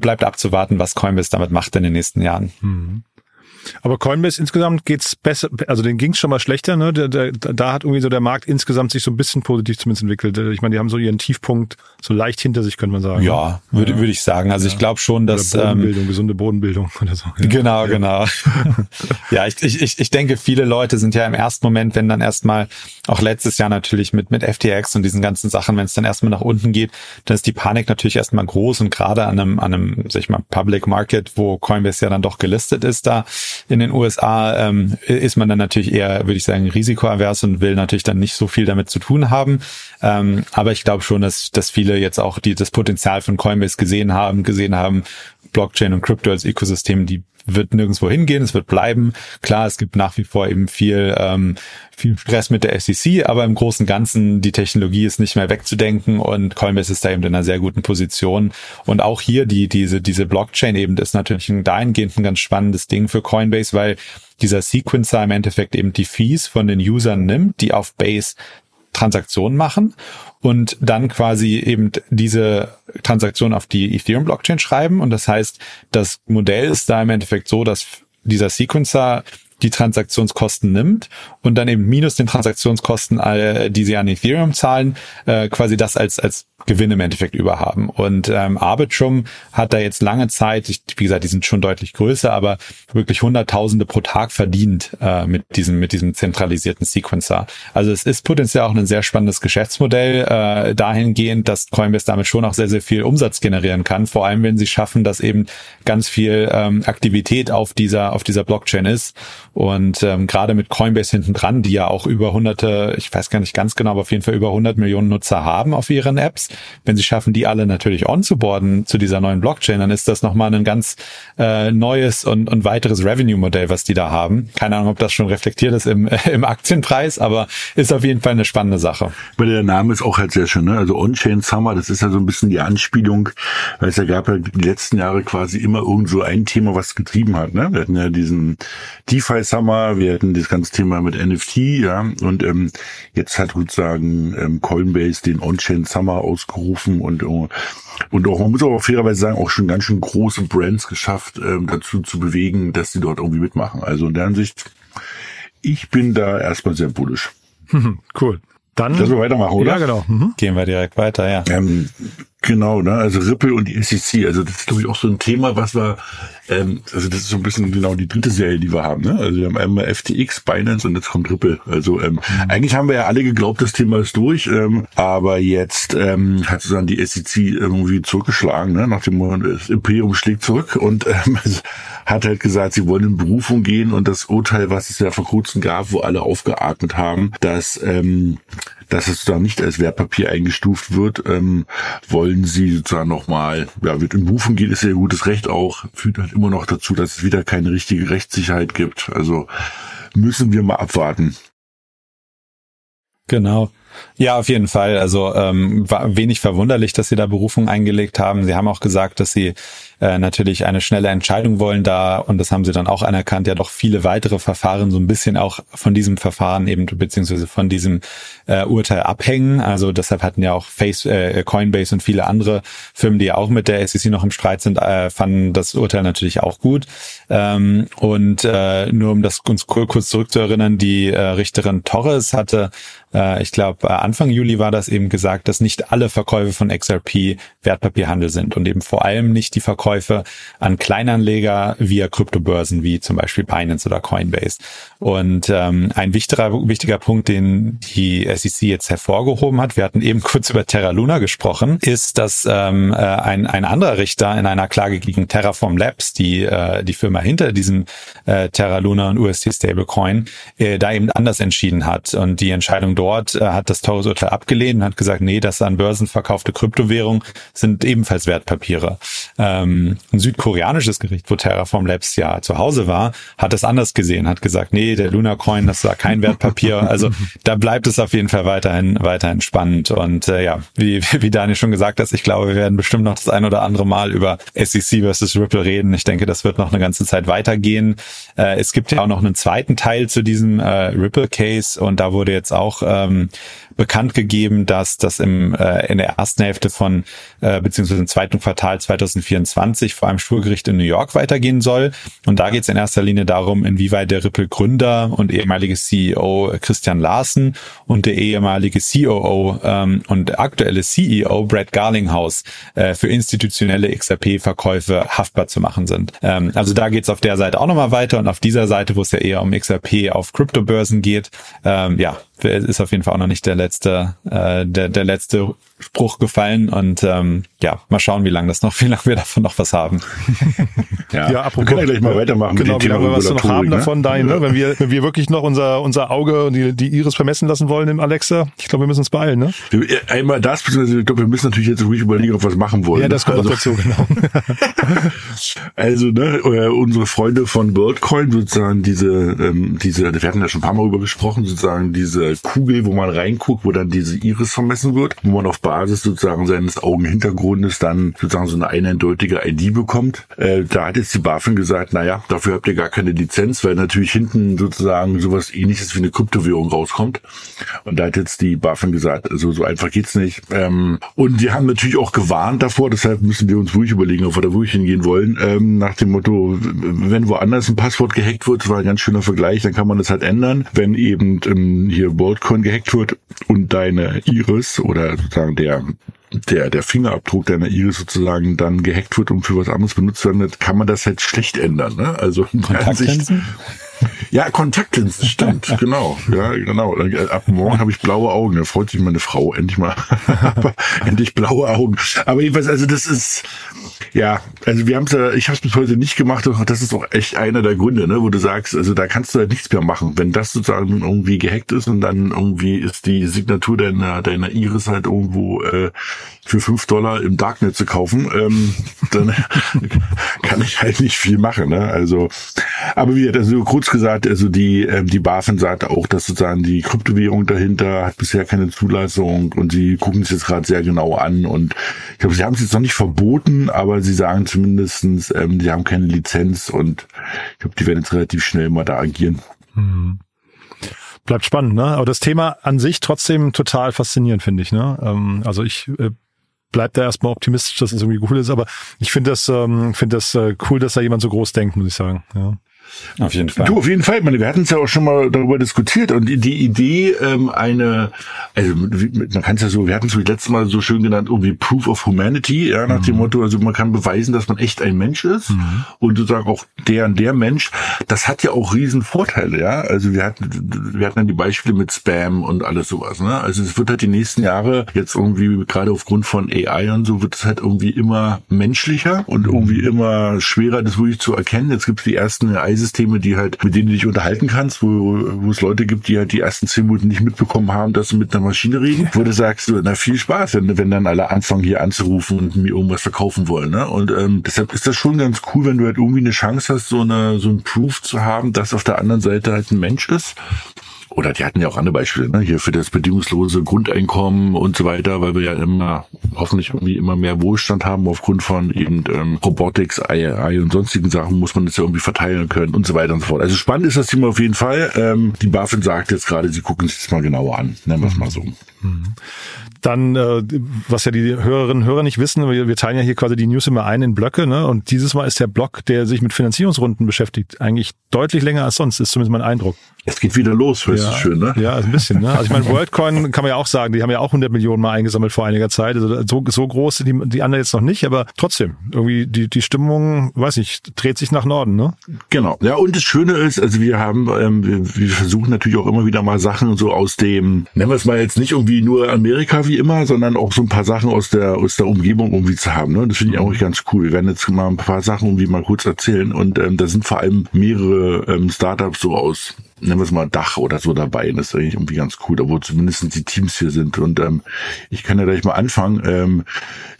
Speaker 4: bleibt abzuwarten, was Coinbase damit macht in den nächsten Jahren. Hm.
Speaker 1: Aber Coinbase insgesamt geht's besser, also den ging's schon mal schlechter, ne? Da, da, da hat irgendwie so der Markt insgesamt sich so ein bisschen positiv zumindest entwickelt. Ich meine, die haben so ihren Tiefpunkt so leicht hinter sich, könnte man sagen.
Speaker 4: Ja, würde, ja. würde ich sagen. Also ja. ich glaube schon, dass
Speaker 1: oder Bodenbildung, ähm, gesunde Bodenbildung oder so.
Speaker 4: Ja. Genau, genau. ja, ich, ich, ich denke, viele Leute sind ja im ersten Moment, wenn dann erstmal auch letztes Jahr natürlich mit mit FTX und diesen ganzen Sachen, wenn es dann erstmal nach unten geht, dann ist die Panik natürlich erstmal groß und gerade an einem an einem, sag ich mal, Public Market, wo Coinbase ja dann doch gelistet ist, da in den USA, ähm, ist man dann natürlich eher, würde ich sagen, risikoavers und will natürlich dann nicht so viel damit zu tun haben. Ähm, aber ich glaube schon, dass dass viele jetzt auch die das Potenzial von Coinbase gesehen haben, gesehen haben, Blockchain und Crypto als Ökosystem, die wird nirgendwo hingehen, es wird bleiben. Klar, es gibt nach wie vor eben viel, ähm, viel Stress mit der SEC, aber im Großen und Ganzen, die Technologie ist nicht mehr wegzudenken und Coinbase ist da eben in einer sehr guten Position. Und auch hier die, diese, diese Blockchain eben ist natürlich ein dahingehend ein ganz spannendes Ding für Coinbase, weil dieser Sequencer im Endeffekt eben die Fees von den Usern nimmt, die auf Base Transaktionen machen und dann quasi eben diese Transaktion auf die Ethereum Blockchain schreiben. Und das heißt, das Modell ist da im Endeffekt so, dass dieser Sequencer die Transaktionskosten nimmt und dann eben minus den Transaktionskosten, äh, die sie an Ethereum zahlen, äh, quasi das als als Gewinn im Endeffekt überhaben. Und ähm, Arbitrum hat da jetzt lange Zeit, ich, wie gesagt, die sind schon deutlich größer, aber wirklich Hunderttausende pro Tag verdient äh, mit diesem mit diesem zentralisierten Sequencer. Also es ist potenziell auch ein sehr spannendes Geschäftsmodell äh, dahingehend, dass Coinbase damit schon auch sehr sehr viel Umsatz generieren kann. Vor allem, wenn sie schaffen, dass eben ganz viel ähm, Aktivität auf dieser auf dieser Blockchain ist. Und ähm, gerade mit Coinbase hinten dran, die ja auch über hunderte, ich weiß gar nicht ganz genau, aber auf jeden Fall über 100 Millionen Nutzer haben auf ihren Apps wenn sie schaffen, die alle natürlich onzuboarden zu dieser neuen Blockchain, dann ist das nochmal ein ganz äh, neues und, und weiteres Revenue-Modell, was die da haben. Keine Ahnung, ob das schon reflektiert ist im, im Aktienpreis, aber ist auf jeden Fall eine spannende Sache.
Speaker 5: Weil der Name ist auch halt sehr schön, ne? Also On-Chain Summer, das ist ja so ein bisschen die Anspielung, weil es ja gab ja die letzten Jahre quasi immer irgend so ein Thema, was getrieben hat, ne? Wir hatten ja diesen DeFi Summer, wir hatten das ganze Thema mit NFT, ja, und ähm, jetzt hat sozusagen ähm, Coinbase den On-Chain Summer aus ausgerufen und, und auch, man muss aber fairerweise sagen, auch schon ganz schön große Brands geschafft, ähm, dazu zu bewegen, dass sie dort irgendwie mitmachen. Also in der Hinsicht, ich bin da erstmal sehr bullisch.
Speaker 1: cool. Dann.
Speaker 5: Lass wir weitermachen, oder?
Speaker 4: Ja, genau. Mhm. Gehen wir direkt weiter, ja.
Speaker 5: Ähm, Genau, ne? Also Ripple und die SEC. Also das ist, glaube ich, auch so ein Thema, was wir, ähm, also das ist so ein bisschen genau die dritte Serie, die wir haben, ne? Also wir haben einmal FTX, Binance und jetzt kommt Ripple. Also ähm, mhm. eigentlich haben wir ja alle geglaubt, das Thema ist durch, ähm, aber jetzt ähm, hat sozusagen die SEC irgendwie zurückgeschlagen, ne? Nach dem das Imperium schlägt zurück und ähm, hat halt gesagt, sie wollen in Berufung gehen und das Urteil, was es ja vor kurzem gab, wo alle aufgeatmet haben, dass ähm, dass es da nicht als Wertpapier eingestuft wird, ähm, wollen sie sozusagen nochmal, ja, wird in Berufen geht, ist ja gutes Recht auch, führt halt immer noch dazu, dass es wieder keine richtige Rechtssicherheit gibt. Also müssen wir mal abwarten.
Speaker 4: Genau. Ja, auf jeden Fall. Also ähm, war wenig verwunderlich, dass sie da Berufung eingelegt haben. Sie haben auch gesagt, dass sie äh, natürlich eine schnelle Entscheidung wollen da und das haben sie dann auch anerkannt, ja doch viele weitere Verfahren so ein bisschen auch von diesem Verfahren eben beziehungsweise von diesem äh, Urteil abhängen. Also deshalb hatten ja auch Face, äh, Coinbase und viele andere Firmen, die ja auch mit der SEC noch im Streit sind, äh, fanden das Urteil natürlich auch gut. Ähm, und äh, nur um das uns kurz zurückzuerinnern, die äh, Richterin Torres hatte, äh, ich glaube Anfang Juli war das eben gesagt, dass nicht alle Verkäufe von XRP Wertpapierhandel sind und eben vor allem nicht die Verkäufe Verkäufe an Kleinanleger via Kryptobörsen wie zum Beispiel Binance oder Coinbase. Und ähm, ein wichtiger, wichtiger Punkt, den die SEC jetzt hervorgehoben hat, wir hatten eben kurz über Terra Luna gesprochen, ist, dass ähm, äh, ein, ein anderer Richter in einer Klage gegen Terraform Labs, die äh, die Firma hinter diesem äh, Terra Luna und UST Stablecoin, äh, da eben anders entschieden hat. Und die Entscheidung dort äh, hat das teures Urteil abgelehnt und hat gesagt, nee, das an Börsen verkaufte Kryptowährung sind ebenfalls Wertpapiere. Ähm, ein südkoreanisches Gericht, wo Terraform Labs ja zu Hause war, hat es anders gesehen, hat gesagt, nee, der Luna Coin, das war kein Wertpapier. Also da bleibt es auf jeden Fall weiterhin, weiterhin spannend. Und äh, ja, wie, wie Daniel schon gesagt hat, ich glaube, wir werden bestimmt noch das ein oder andere Mal über SEC versus Ripple reden. Ich denke, das wird noch eine ganze Zeit weitergehen. Äh, es gibt ja auch noch einen zweiten Teil zu diesem äh, Ripple-Case und da wurde jetzt auch äh, ähm, bekannt gegeben, dass das im, äh, in der ersten Hälfte von äh, beziehungsweise im zweiten Quartal 2024 vor einem Schulgericht in New York weitergehen soll. Und da geht es in erster Linie darum, inwieweit der Ripple-Gründer und ehemalige CEO Christian Larsen und der ehemalige COO ähm, und aktuelle CEO Brad Garlinghouse äh, für institutionelle XRP-Verkäufe haftbar zu machen sind. Ähm, also da geht es auf der Seite auch nochmal weiter und auf dieser Seite, wo es ja eher um XRP auf Kryptobörsen geht, ähm, ja, ist auf jeden Fall auch noch nicht der letzte, äh, der, der letzte Spruch gefallen und ähm, ja, mal schauen, wie lange das noch, wie lange wir davon noch was haben.
Speaker 5: ja, ja apropos, wir können ja gleich mal weitermachen
Speaker 1: genau,
Speaker 5: mit dem
Speaker 1: Thema
Speaker 5: Thema
Speaker 1: was wir noch haben
Speaker 5: ne?
Speaker 1: davon, Dein, ne? wenn wir wenn wir wirklich noch unser unser Auge und die, die Iris vermessen lassen wollen im Alexa, ich glaube, wir müssen uns beeilen, ne?
Speaker 5: Einmal das, beziehungsweise ich glaube, wir müssen natürlich jetzt ruhig überlegen, ob wir was machen wollen.
Speaker 1: Ja, das kommt
Speaker 5: also,
Speaker 1: dazu, genau.
Speaker 5: also ne, äh, unsere Freunde von WorldCoin sozusagen diese ähm, diese, wir hatten ja schon ein paar Mal über gesprochen, sozusagen diese Kugel, wo man reinguckt, wo dann diese Iris vermessen wird, wo man auf Basis sozusagen seines Augenhintergrundes dann sozusagen so eine eindeutige ID bekommt. Äh, da hat jetzt die BaFin gesagt, naja, dafür habt ihr gar keine Lizenz, weil natürlich hinten sozusagen sowas ähnliches wie eine Kryptowährung rauskommt. Und da hat jetzt die BaFin gesagt, also so einfach geht's nicht. Ähm, und die haben natürlich auch gewarnt davor, deshalb müssen wir uns ruhig überlegen, ob wir da wirklich hingehen wollen. Ähm, nach dem Motto, wenn woanders ein Passwort gehackt wird, das war ein ganz schöner Vergleich, dann kann man das halt ändern. Wenn eben ähm, hier WorldCoin gehackt wird und deine Iris oder sozusagen der der, der Fingerabdruck deiner Iris sozusagen dann gehackt wird und für was anderes benutzt wird, kann man das halt schlecht ändern. Ne? Also in der Ansicht, ja, Kontaktlinsen, stimmt, genau. Ja, genau. Ab morgen habe ich blaue Augen. Da freut sich meine Frau endlich mal. endlich blaue Augen. Aber jedenfalls, also das ist, ja, also wir haben es ja, ich habe es bis heute nicht gemacht, und das ist auch echt einer der Gründe, ne, wo du sagst, also da kannst du halt nichts mehr machen. Wenn das sozusagen irgendwie gehackt ist und dann irgendwie ist die Signatur deiner, deiner Iris halt irgendwo äh, für fünf Dollar im Darknet zu kaufen, ähm, dann kann ich halt nicht viel machen. Ne? Also, aber wie also kurz gesagt, also die ähm, die BaFin sagte auch, dass sozusagen die Kryptowährung dahinter hat bisher keine Zulassung und sie gucken sich jetzt gerade sehr genau an und ich glaube, sie haben es jetzt noch nicht verboten, aber sie sagen zumindestens, ähm, die haben keine Lizenz und ich glaube, die werden jetzt relativ schnell mal da agieren.
Speaker 1: Mhm. Bleibt spannend, ne? Aber das Thema an sich trotzdem total faszinierend, finde ich, ne? Ähm, also ich äh, bleib da erstmal optimistisch, dass es irgendwie cool ist, aber ich finde das, ähm, finde das äh, cool, dass da jemand so groß denkt, muss ich sagen. Ja.
Speaker 4: Auf jeden Fall.
Speaker 5: Du, auf jeden Fall. Ich meine, wir hatten es ja auch schon mal darüber diskutiert und die, Idee, ähm, eine, also man kann es ja so, wir hatten es letztes Mal so schön genannt, irgendwie Proof of Humanity, ja, nach mhm. dem Motto, also man kann beweisen, dass man echt ein Mensch ist mhm. und sozusagen auch der und der Mensch, das hat ja auch riesen Vorteile, ja. Also wir hatten, wir hatten dann die Beispiele mit Spam und alles sowas, ne? Also es wird halt die nächsten Jahre jetzt irgendwie, gerade aufgrund von AI und so, wird es halt irgendwie immer menschlicher und mhm. irgendwie immer schwerer, das wirklich zu erkennen. Jetzt gibt es die ersten AI Systeme, die halt, mit denen du dich unterhalten kannst, wo, wo es Leute gibt, die halt die ersten zehn Minuten nicht mitbekommen haben, dass sie mit einer Maschine reden, wo du sagst, na viel Spaß, wenn, wenn dann alle anfangen hier anzurufen und mir irgendwas verkaufen wollen. Ne? Und ähm, deshalb ist das schon ganz cool, wenn du halt irgendwie eine Chance hast, so eine so ein Proof zu haben, dass auf der anderen Seite halt ein Mensch ist oder die hatten ja auch andere Beispiele, ne? hier für das bedingungslose Grundeinkommen und so weiter, weil wir ja immer hoffentlich irgendwie immer mehr Wohlstand haben aufgrund von eben ähm, Robotics, AI und sonstigen Sachen muss man das ja irgendwie verteilen können und so weiter und so fort. Also spannend ist das Thema auf jeden Fall. Ähm, die BaFin sagt jetzt gerade, sie gucken sich das mal genauer an, nennen wir es mal so.
Speaker 1: Dann, äh, was ja die Hörerinnen und Hörer nicht wissen, wir, wir teilen ja hier quasi die News immer ein in Blöcke, ne? Und dieses Mal ist der Block, der sich mit Finanzierungsrunden beschäftigt, eigentlich deutlich länger als sonst, ist zumindest mein Eindruck.
Speaker 5: Es geht wieder los, hörst
Speaker 1: ja,
Speaker 5: du schön, ne?
Speaker 1: Ja, ein bisschen, ne? Also ich meine, WorldCoin kann man ja auch sagen, die haben ja auch 100 Millionen mal eingesammelt vor einiger Zeit. Also so, so groß sind die, die anderen jetzt noch nicht, aber trotzdem, irgendwie die, die Stimmung, weiß nicht, dreht sich nach Norden, ne?
Speaker 5: Genau. Ja, und das Schöne ist, also wir haben, ähm, wir, wir versuchen natürlich auch immer wieder mal Sachen so aus dem, nennen wir es mal jetzt nicht irgendwie nur Amerika wie immer, sondern auch so ein paar Sachen aus der, aus der Umgebung irgendwie zu haben, ne? Das finde ich auch ganz cool. Wir werden jetzt mal ein paar Sachen irgendwie mal kurz erzählen und ähm, da sind vor allem mehrere ähm, Startups so aus nennen wir es mal Dach oder so dabei. Das ist eigentlich irgendwie ganz cool, wo zumindest die Teams hier sind. Und ähm, ich kann ja gleich mal anfangen. Ähm,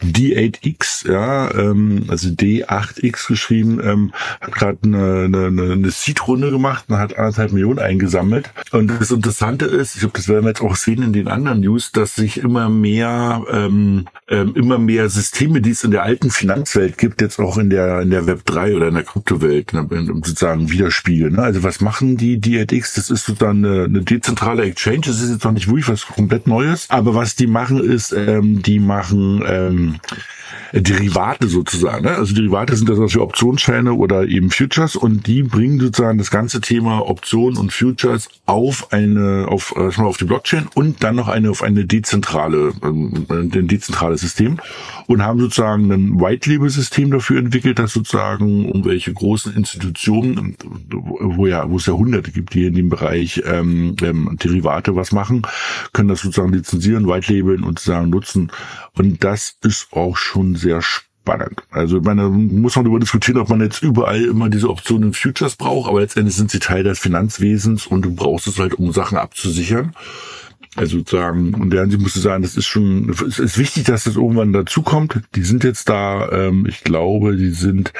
Speaker 5: D8X, ja, ähm, also D8X geschrieben, ähm, hat gerade eine, eine, eine Seed-Runde gemacht und hat anderthalb Millionen eingesammelt. Und das Interessante ist, ich glaube, das werden wir jetzt auch sehen in den anderen News, dass sich immer mehr, ähm, ähm, immer mehr Systeme, die es in der alten Finanzwelt gibt, jetzt auch in der in der Web 3 oder in der Kryptowelt ne, sozusagen widerspiegeln. Ne? Also was machen die D8X? FTX, das ist sozusagen eine, eine dezentrale Exchange. Das ist jetzt noch nicht wirklich was komplett Neues. Aber was die machen ist, ähm, die machen ähm, Derivate sozusagen. Ne? Also Derivate sind das also Optionsscheine oder eben Futures und die bringen sozusagen das ganze Thema Optionen und Futures auf eine, auf, äh, auf die Blockchain und dann noch eine auf eine dezentrale, ähm, ein dezentrales System und haben sozusagen ein White-Label-System dafür entwickelt, dass sozusagen irgendwelche großen Institutionen, wo ja, wo es ja hunderte gibt, die in dem Bereich ähm, ähm, Derivate was machen, können das sozusagen lizenzieren, White-Labeln und sozusagen nutzen. Und das ist auch schon sehr spannend. Also ich meine, muss man darüber diskutieren, ob man jetzt überall immer diese Optionen in Futures braucht, aber letztendlich sind sie Teil des Finanzwesens und du brauchst es halt, um Sachen abzusichern. Also sozusagen, und der Ansicht musste sagen, das ist schon, es ist wichtig, dass das irgendwann dazukommt. Die sind jetzt da, ähm, ich glaube, die sind,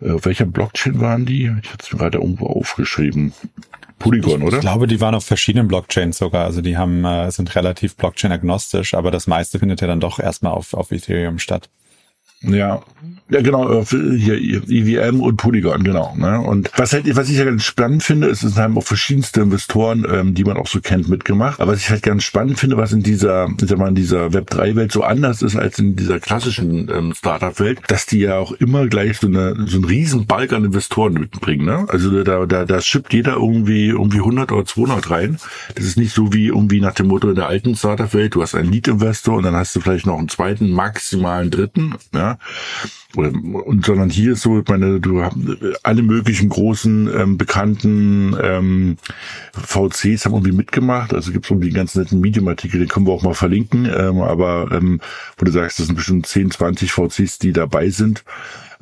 Speaker 5: äh, auf welcher Blockchain waren die? Ich hatte es mir gerade irgendwo aufgeschrieben. Polygon, oder?
Speaker 4: Ich glaube, die waren auf verschiedenen Blockchains sogar. Also die haben, äh, sind relativ Blockchain-agnostisch, aber das meiste findet ja dann doch erstmal auf, auf Ethereum statt.
Speaker 5: Ja, ja genau, äh, hier EVM und Polygon, genau. Ne? Und was halt, was ich ja ganz spannend finde, ist, es haben auch verschiedenste Investoren, ähm, die man auch so kennt, mitgemacht. Aber was ich halt ganz spannend finde, was in dieser, ich sag mal, in dieser Web3-Welt so anders ist als in dieser klassischen ähm, Startup-Welt, dass die ja auch immer gleich so eine so einen riesen Balk an Investoren mitbringen. Ne? Also da, da, da schippt jeder irgendwie irgendwie 100 oder 200 rein. Das ist nicht so wie irgendwie nach dem Motto in der alten Startup-Welt, du hast einen Lead-Investor und dann hast du vielleicht noch einen zweiten, maximalen dritten. Ja? Und sondern hier ist so, ich meine, du hast alle möglichen großen ähm, bekannten ähm, VCs haben irgendwie mitgemacht. Also gibt es irgendwie einen ganz netten Medium-Artikel, den können wir auch mal verlinken. Ähm, aber ähm, wo du sagst, das sind bestimmt 10, 20 VCs, die dabei sind.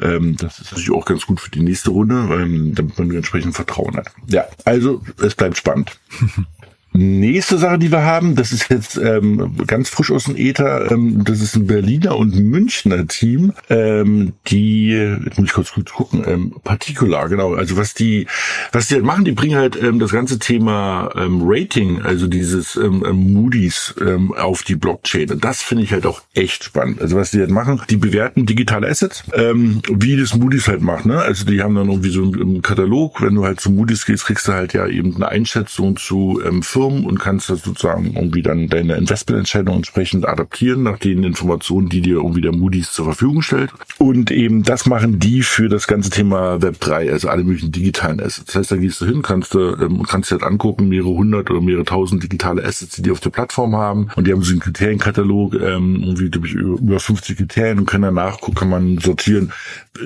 Speaker 5: Ähm, das ist natürlich auch ganz gut für die nächste Runde, ähm, damit man entsprechend Vertrauen hat. Ja, also es bleibt spannend. Nächste Sache, die wir haben, das ist jetzt ähm, ganz frisch aus dem Äther, ähm, das ist ein Berliner und Münchner Team, ähm, die, jetzt muss ich kurz, gucken, ähm, Particular, genau, also was die, was die halt machen, die bringen halt ähm, das ganze Thema ähm, Rating, also dieses ähm, ähm Moody's ähm, auf die Blockchain und das finde ich halt auch echt spannend. Also was die halt machen, die bewerten digitale Assets, ähm, wie das Moody's halt macht, ne? Also die haben dann irgendwie so einen Katalog, wenn du halt zu Moody's gehst, kriegst du halt ja eben eine Einschätzung zu ähm, und kannst das sozusagen irgendwie dann deine Investmententscheidung entsprechend adaptieren nach den Informationen, die dir irgendwie der Moody's zur Verfügung stellt. Und eben das machen die für das ganze Thema Web 3, also alle möglichen digitalen Assets. Das heißt, da gehst du hin, kannst du ähm, kannst dir halt angucken, mehrere hundert oder mehrere tausend digitale Assets, die die auf der Plattform haben. Und die haben so einen Kriterienkatalog, ähm, irgendwie glaube ich über 50 Kriterien und können danach kann man sortieren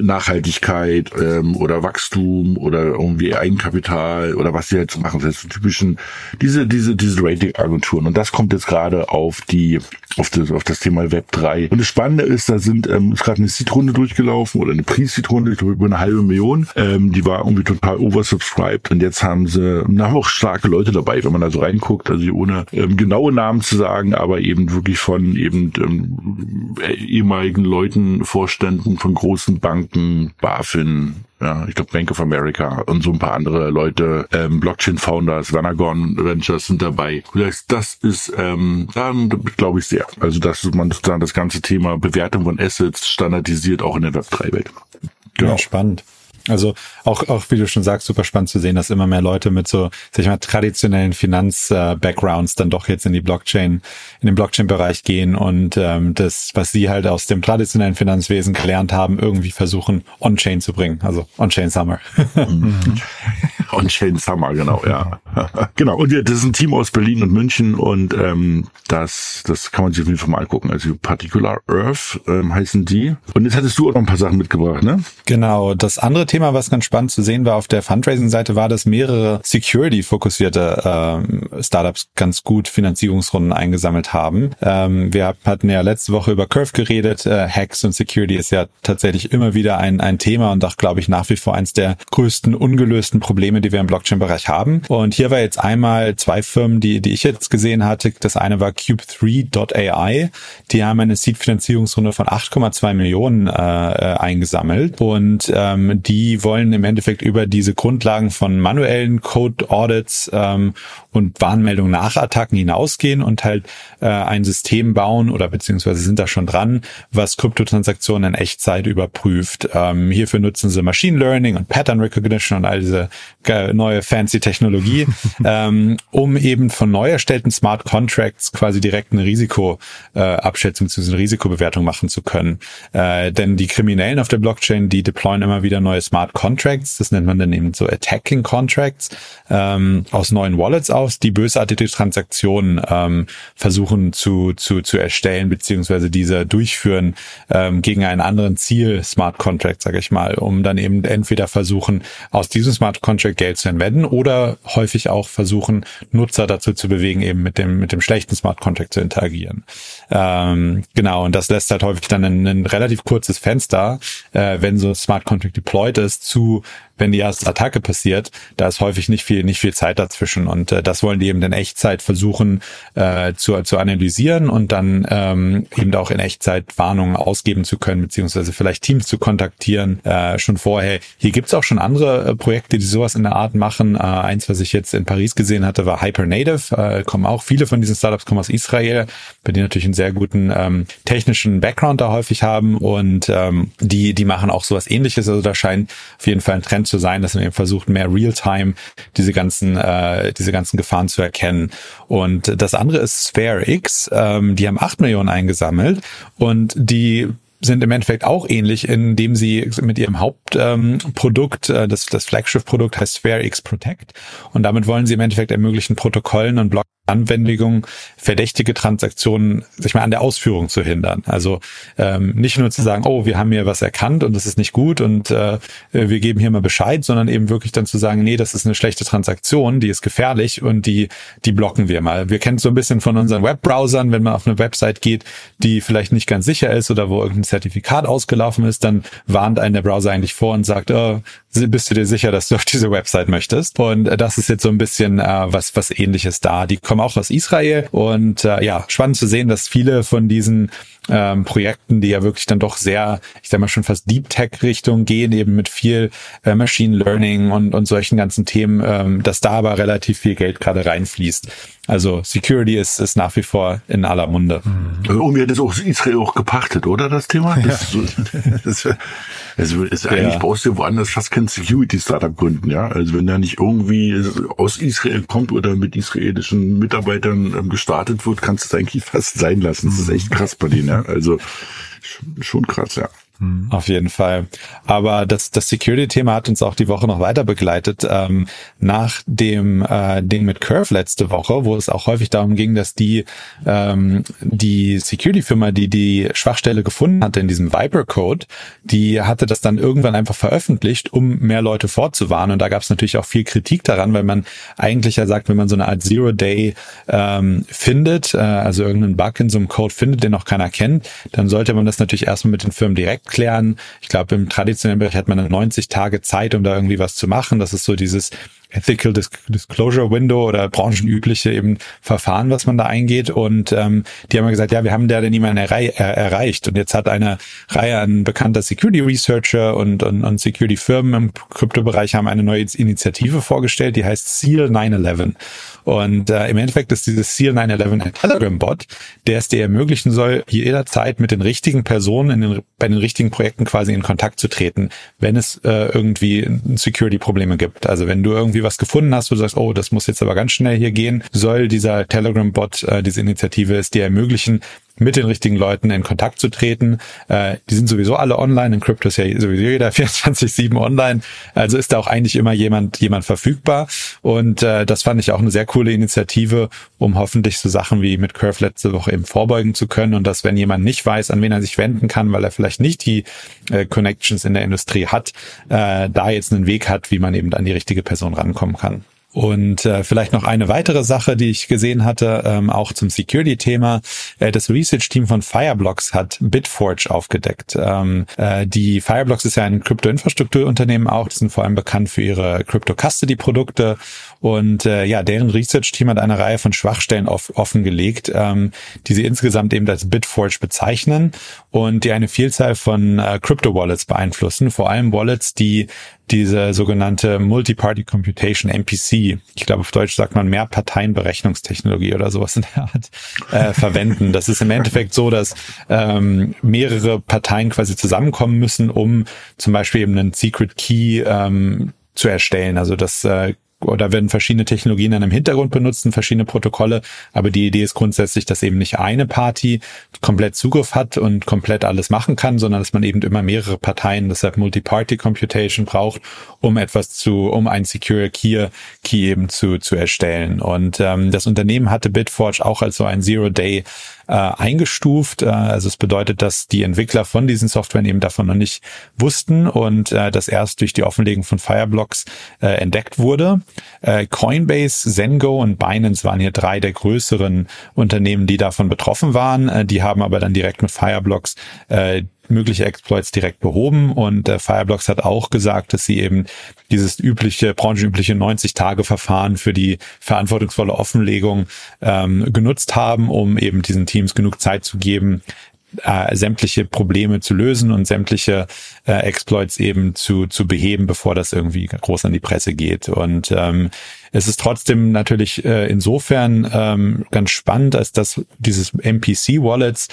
Speaker 5: Nachhaltigkeit ähm, oder Wachstum oder irgendwie Eigenkapital oder was die halt so machen. Das so typischen diese diese, diese Ratingagenturen. Und das kommt jetzt gerade auf die, auf das, auf das Thema Web 3. Und das Spannende ist, da sind, ähm, ist gerade eine Seed-Runde durchgelaufen oder eine Pre-Seed-Runde, ich glaube über eine halbe Million. Ähm, die war irgendwie total oversubscribed. Und jetzt haben sie, haben auch starke Leute dabei, wenn man da so reinguckt, also ohne ähm, genaue Namen zu sagen, aber eben wirklich von eben ähm, ehemaligen Leuten, Vorständen von großen Banken, BaFin, ja, ich glaube Bank of America und so ein paar andere Leute, ähm, Blockchain-Founders, Vanagon Ventures sind dabei. Das ist, ähm, dann glaube ich sehr. Also dass man sozusagen das ganze Thema Bewertung von Assets standardisiert auch in der Web3-Welt.
Speaker 4: Genau. Ja, spannend. Also auch, auch wie du schon sagst, super spannend zu sehen, dass immer mehr Leute mit so, sag ich mal, traditionellen Finanz-Backgrounds dann doch jetzt in die Blockchain, in den Blockchain-Bereich gehen und ähm, das, was sie halt aus dem traditionellen Finanzwesen gelernt haben, irgendwie versuchen, on-chain zu bringen. Also on-chain Summer.
Speaker 5: on-chain Summer, genau, ja. genau. Und das ist ein Team aus Berlin und München und ähm, das, das kann man sich auf jeden Fall mal angucken. Also Particular Earth ähm, heißen die. Und jetzt hattest du auch noch ein paar Sachen mitgebracht, ne?
Speaker 4: Genau. Das andere Thema Thema, was ganz spannend zu sehen war auf der Fundraising-Seite, war, dass mehrere Security-fokussierte ähm, Startups ganz gut Finanzierungsrunden eingesammelt haben. Ähm, wir hatten ja letzte Woche über Curve geredet. Äh, Hacks und Security ist ja tatsächlich immer wieder ein, ein Thema und auch, glaube ich, nach wie vor eins der größten ungelösten Probleme, die wir im Blockchain-Bereich haben. Und hier war jetzt einmal zwei Firmen, die, die ich jetzt gesehen hatte. Das eine war Cube3.ai. Die haben eine Seed-Finanzierungsrunde von 8,2 Millionen äh, äh, eingesammelt und ähm, die die wollen im Endeffekt über diese Grundlagen von manuellen Code-Audits ähm, und Warnmeldungen nach Attacken hinausgehen und halt äh, ein System bauen oder beziehungsweise sind da schon dran, was Kryptotransaktionen in Echtzeit überprüft. Ähm, hierfür nutzen sie Machine Learning und Pattern Recognition und all diese äh, neue fancy Technologie, ähm, um eben von neu erstellten Smart Contracts quasi direkt eine Risikoabschätzung äh, bzw. eine Risikobewertung machen zu können. Äh, denn die Kriminellen auf der Blockchain, die deployen immer wieder neue Smart Contracts, das nennt man dann eben so Attacking Contracts, ähm, aus neuen Wallets aus, die bösartige Transaktionen ähm, versuchen zu, zu, zu erstellen beziehungsweise diese durchführen ähm, gegen einen anderen Ziel Smart Contract, sage ich mal, um dann eben entweder versuchen, aus diesem Smart Contract Geld zu entwenden oder häufig auch versuchen, Nutzer dazu zu bewegen, eben mit dem, mit dem schlechten Smart Contract zu interagieren. Ähm, genau, und das lässt halt häufig dann ein, ein relativ kurzes Fenster, äh, wenn so Smart Contract deployed ist, zu wenn die erste Attacke passiert, da ist häufig nicht viel, nicht viel Zeit dazwischen. Und äh, das wollen die eben in Echtzeit versuchen äh, zu, zu analysieren und dann ähm, eben auch in Echtzeit Warnungen ausgeben zu können, beziehungsweise vielleicht Teams zu kontaktieren äh, schon vorher. Hier gibt's auch schon andere äh, Projekte, die sowas in der Art machen. Äh, eins, was ich jetzt in Paris gesehen hatte, war Hypernative. Äh, kommen auch viele von diesen Startups kommen aus Israel, bei denen natürlich einen sehr guten ähm, technischen Background da häufig haben und ähm, die, die machen auch sowas ähnliches. Also da scheint auf jeden Fall ein Trend zu sein, dass man eben versucht, mehr Real-Time diese ganzen, äh, diese ganzen Gefahren zu erkennen. Und das andere ist Sphere X. Ähm, die haben acht Millionen eingesammelt und die sind im Endeffekt auch ähnlich, indem sie mit ihrem Hauptprodukt, ähm, äh, das, das Flagship-Produkt heißt Sphere X Protect und damit wollen sie im Endeffekt ermöglichen, Protokollen und Block Anwendung verdächtige Transaktionen sich mal an der Ausführung zu hindern. Also ähm, nicht nur zu sagen, oh, wir haben hier was erkannt und das ist nicht gut und äh, wir geben hier mal Bescheid, sondern eben wirklich dann zu sagen, nee, das ist eine schlechte Transaktion, die ist gefährlich und die die blocken wir mal. Wir kennen so ein bisschen von unseren Webbrowsern, wenn man auf eine Website geht, die vielleicht nicht ganz sicher ist oder wo irgendein Zertifikat ausgelaufen ist, dann warnt einen der Browser eigentlich vor und sagt, oh, bist du dir sicher, dass du auf diese Website möchtest? Und das ist jetzt so ein bisschen äh, was was ähnliches da. Die auch aus Israel und äh, ja, spannend zu sehen, dass viele von diesen ähm, Projekten, die ja wirklich dann doch sehr, ich sag mal schon fast Deep Tech Richtung gehen, eben mit viel äh, Machine Learning und, und solchen ganzen Themen, ähm, dass da aber relativ viel Geld gerade reinfließt. Also Security ist, ist nach wie vor in aller Munde.
Speaker 5: Mhm. Und mir das auch Israel auch gepachtet, oder das Thema? Das, ja. ist, so, das, ist, eigentlich ja. brauchst du woanders fast kein Security-Startup gründen, ja. Also wenn da nicht irgendwie aus Israel kommt oder mit israelischen Mitarbeitern ähm, gestartet wird, kannst du es eigentlich fast sein lassen. Das ist echt krass bei denen, ja. Also schon krass, ja.
Speaker 4: Mhm. Auf jeden Fall. Aber das, das Security-Thema hat uns auch die Woche noch weiter begleitet. Ähm, nach dem äh, Ding mit Curve letzte Woche, wo es auch häufig darum ging, dass die, ähm, die Security-Firma, die die Schwachstelle gefunden hatte in diesem Viper-Code, die hatte das dann irgendwann einfach veröffentlicht, um mehr Leute vorzuwarnen. Und da gab es natürlich auch viel Kritik daran, weil man eigentlich ja sagt, wenn man so eine Art Zero-Day ähm, findet, äh, also irgendeinen Bug in so einem Code findet, den noch keiner kennt, dann sollte man das natürlich erstmal mit den Firmen direkt klären. Ich glaube, im traditionellen Bereich hat man 90 Tage Zeit, um da irgendwie was zu machen. Das ist so dieses Ethical Disclosure Window oder branchenübliche eben Verfahren, was man da eingeht. Und ähm, die haben gesagt, ja, wir haben da denn niemanden errei erreicht. Und jetzt hat eine Reihe an bekannter Security Researcher und, und, und Security Firmen im Kryptobereich haben eine neue Initiative vorgestellt, die heißt Seal 911. Und äh, im Endeffekt ist dieses Seal 911 ein Telegram-Bot, der es dir ermöglichen soll, jederzeit mit den richtigen Personen in den, bei den richtigen Projekten quasi in Kontakt zu treten, wenn es äh, irgendwie Security-Probleme gibt. Also wenn du irgendwie was gefunden hast, wo du sagst, oh, das muss jetzt aber ganz schnell hier gehen, soll dieser Telegram-Bot, äh, diese Initiative es dir ermöglichen, mit den richtigen Leuten in Kontakt zu treten. Äh, die sind sowieso alle online. In Crypto ist ja sowieso jeder 24-7 online. Also ist da auch eigentlich immer jemand, jemand verfügbar. Und äh, das fand ich auch eine sehr coole Initiative, um hoffentlich so Sachen wie mit Curve letzte Woche eben vorbeugen zu können. Und dass, wenn jemand nicht weiß, an wen er sich wenden kann, weil er vielleicht nicht die äh, Connections in der Industrie hat, äh, da jetzt einen Weg hat, wie man eben an die richtige Person rankommen kann. Und äh, vielleicht noch eine weitere Sache, die ich gesehen hatte, ähm, auch zum Security-Thema. Äh, das Research-Team von Fireblocks hat Bitforge aufgedeckt. Ähm, äh, die Fireblocks ist ja ein Krypto-Infrastrukturunternehmen auch. Die sind vor allem bekannt für ihre Crypto-Custody-Produkte. Und äh, ja, deren Research-Team hat eine Reihe von Schwachstellen auf, offengelegt, ähm, die sie insgesamt eben als Bitforge bezeichnen und die eine Vielzahl von äh, Crypto-Wallets beeinflussen. Vor allem Wallets, die diese sogenannte Multi-Party Computation MPC, ich glaube auf Deutsch sagt man Mehrparteienberechnungstechnologie oder sowas in der Art, äh, verwenden. Das ist im Endeffekt so, dass ähm, mehrere Parteien quasi zusammenkommen müssen, um zum Beispiel eben einen Secret Key ähm, zu erstellen. Also das äh, oder werden verschiedene Technologien dann im Hintergrund benutzen, verschiedene Protokolle. Aber die Idee ist grundsätzlich, dass eben nicht eine Party komplett Zugriff hat und komplett alles machen kann, sondern dass man eben immer mehrere Parteien, deshalb Multi-Party Computation braucht, um etwas zu, um ein Secure Key, Key eben zu, zu erstellen. Und ähm, das Unternehmen hatte Bitforge auch als so ein Zero-Day äh, eingestuft. Äh, also es bedeutet, dass die Entwickler von diesen Softwaren eben davon noch nicht wussten und äh, das erst durch die Offenlegung von Fireblocks äh, entdeckt wurde. Äh, Coinbase, Zengo und Binance waren hier drei der größeren Unternehmen, die davon betroffen waren. Äh, die haben aber dann direkt mit Fireblocks äh, mögliche Exploits direkt behoben und äh, Fireblocks hat auch gesagt, dass sie eben dieses übliche, branchenübliche 90-Tage-Verfahren für die verantwortungsvolle Offenlegung ähm, genutzt haben, um eben diesen Teams genug Zeit zu geben, äh, sämtliche Probleme zu lösen und sämtliche äh, Exploits eben zu, zu beheben, bevor das irgendwie groß an die Presse geht. Und ähm, es ist trotzdem natürlich äh, insofern ähm, ganz spannend, als dass dieses MPC-Wallets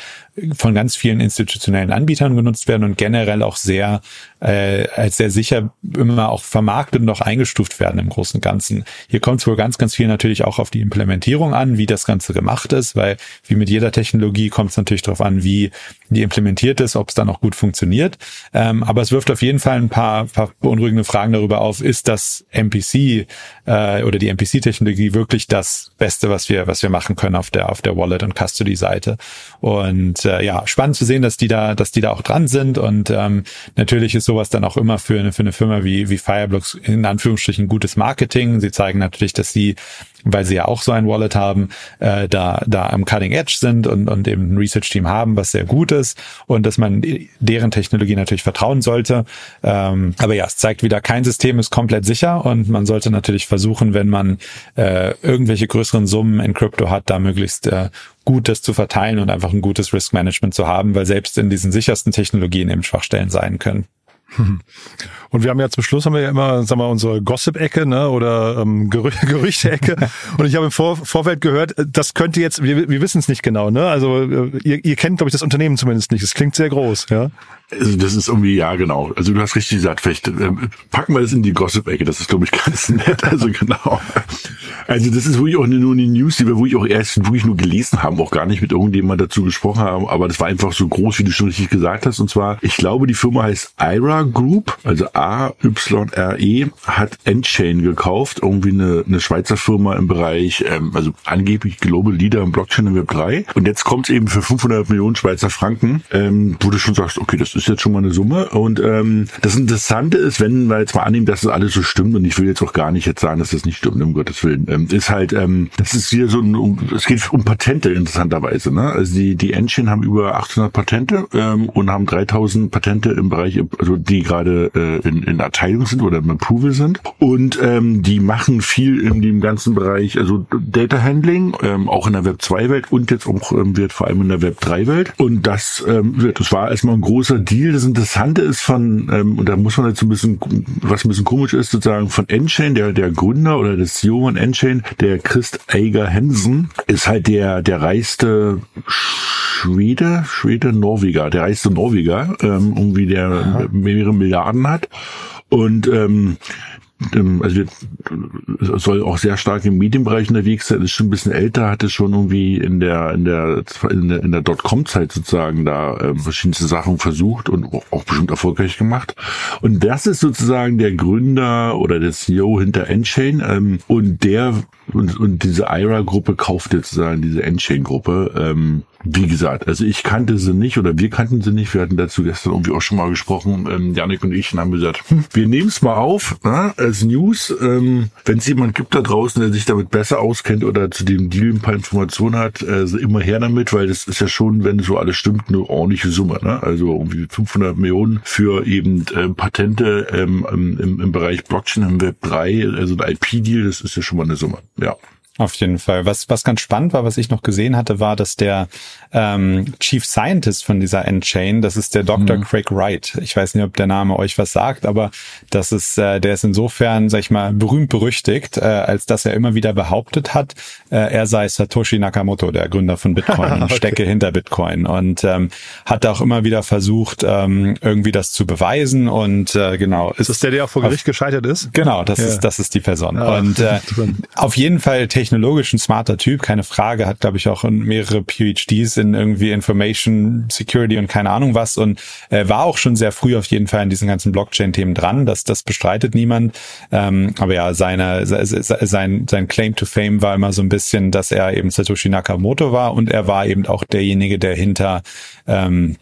Speaker 4: von ganz vielen institutionellen Anbietern genutzt werden und generell auch sehr äh, als sehr sicher immer auch vermarktet und auch eingestuft werden im Großen und Ganzen. Hier kommt es wohl ganz, ganz viel natürlich auch auf die Implementierung an, wie das Ganze gemacht ist, weil wie mit jeder Technologie kommt es natürlich darauf an, wie die implementiert ist, ob es dann auch gut funktioniert. Ähm, aber es wirft auf jeden Fall ein paar, paar beunruhigende Fragen darüber auf, ist das MPC äh, oder die MPC-Technologie wirklich das Beste, was wir, was wir machen können auf der, auf der Wallet- und Custody-Seite. Und äh, ja, spannend zu sehen, dass die da, dass die da auch dran sind. Und ähm, natürlich ist sowas dann auch immer für eine, für eine Firma wie, wie Fireblocks in Anführungsstrichen gutes Marketing. Sie zeigen natürlich, dass sie weil sie ja auch so ein Wallet haben, äh, da, da am Cutting Edge sind und, und eben ein Research-Team haben, was sehr gut ist und dass man deren Technologie natürlich vertrauen sollte. Ähm, aber ja, es zeigt wieder, kein System ist komplett sicher und man sollte natürlich versuchen, wenn man äh, irgendwelche größeren Summen in Crypto hat, da möglichst äh, gut das zu verteilen und einfach ein gutes Risk Management zu haben, weil selbst in diesen sichersten Technologien eben Schwachstellen sein können.
Speaker 1: Und wir haben ja zum Schluss haben wir ja immer, sagen wir, unsere Gossip-Ecke, ne, oder ähm, Gerü Gerüchte-Ecke. Und ich habe im Vor Vorfeld gehört, das könnte jetzt, wir, wir wissen es nicht genau, ne? Also äh, ihr, ihr kennt, glaube ich, das Unternehmen zumindest nicht. Es klingt sehr groß, ja.
Speaker 5: Also das ist irgendwie, ja genau. Also du hast richtig gesagt, vielleicht äh, packen wir das in die Gossip-Ecke. Das ist, glaube ich, ganz nett. Also genau. Also das ist wirklich auch nur eine News, die wir wirklich auch erst wirklich nur gelesen haben, auch gar nicht mit irgendjemand dazu gesprochen haben. Aber das war einfach so groß, wie du schon richtig gesagt hast. Und zwar, ich glaube, die Firma heißt IRA Group, also A-Y-R-E, hat Endchain gekauft. Irgendwie eine, eine Schweizer Firma im Bereich, ähm, also angeblich Global Leader im Blockchain im Web 3. Und jetzt kommt eben für 500 Millionen Schweizer Franken, ähm, wo du schon sagst, okay, das ist jetzt schon mal eine Summe. Und ähm, das Interessante ist, wenn wir jetzt mal annehmen, dass das alles so stimmt, und ich will jetzt auch gar nicht jetzt sagen, dass das nicht stimmt, um Gottes Willen, ähm, ist halt, ähm, das ist hier so ein, um, es geht um Patente interessanterweise. Ne? Also die, die Engine haben über 800 Patente ähm, und haben 3000 Patente im Bereich, also die gerade äh, in, in Erteilung sind oder im Approval sind. Und ähm, die machen viel in dem ganzen Bereich, also Data Handling, ähm, auch in der Web 2 Welt und jetzt auch ähm, wird vor allem in der Web 3 Welt. Und das, ähm, das war erstmal ein großer Deal. Das Interessante ist von, ähm, und da muss man jetzt ein bisschen, was ein bisschen komisch ist, sozusagen von Enchain, der, der Gründer oder der CEO von Enchain, der Christ Eiger Hansen, ist halt der, der reichste Schwede, Schwede, Norweger, der reichste Norweger, ähm, irgendwie der. Mehrere Milliarden hat. Und ähm, also wir, soll auch sehr stark im Medienbereich unterwegs sein, ist schon ein bisschen älter, hat es schon irgendwie in der in der in der, in der Dotcom-Zeit sozusagen da äh, verschiedenste Sachen versucht und auch bestimmt erfolgreich gemacht. Und das ist sozusagen der Gründer oder der CEO hinter Enchain ähm, und der und, und diese IRA-Gruppe kauft jetzt sozusagen diese Enchain-Gruppe. Ähm, wie gesagt, also ich kannte sie nicht oder wir kannten sie nicht. Wir hatten dazu gestern irgendwie auch schon mal gesprochen, ähm, Janik und ich, und haben gesagt, hm, wir nehmen es mal auf na, als News. Ähm, Wenn es jemand gibt da draußen, der sich damit besser auskennt oder zu dem Deal ein paar Informationen hat, äh, immer her damit, weil das ist ja schon, wenn so alles stimmt, eine ordentliche Summe. Ne? Also irgendwie 500 Millionen für eben äh, Patente ähm, im, im Bereich Blockchain im Web 3, also ein IP-Deal, das ist ja schon mal eine Summe. Ja.
Speaker 4: Auf jeden Fall. Was, was ganz spannend war, was ich noch gesehen hatte, war, dass der ähm, Chief Scientist von dieser Endchain, das ist der Dr. Mhm. Craig Wright. Ich weiß nicht, ob der Name euch was sagt, aber das ist, äh, der ist insofern, sag ich mal, berühmt berüchtigt, äh, als dass er immer wieder behauptet hat, äh, er sei Satoshi Nakamoto, der Gründer von Bitcoin, okay. stecke hinter Bitcoin und ähm, hat auch immer wieder versucht, ähm, irgendwie das zu beweisen und äh, genau.
Speaker 1: Ist, ist das der, der auch vor Gericht auf, gescheitert ist?
Speaker 4: Genau, das ja. ist das ist die Person. Ja, und äh, auf jeden Fall technologisch ein smarter Typ, keine Frage, hat glaube ich auch mehrere PhDs in irgendwie Information Security und keine Ahnung was und äh, war auch schon sehr früh auf jeden Fall in diesen ganzen Blockchain-Themen dran. Das, das bestreitet niemand. Ähm, aber ja, seine, sein, sein Claim to Fame war immer so ein bisschen, dass er eben Satoshi Nakamoto war und er war eben auch derjenige, der hinter ähm,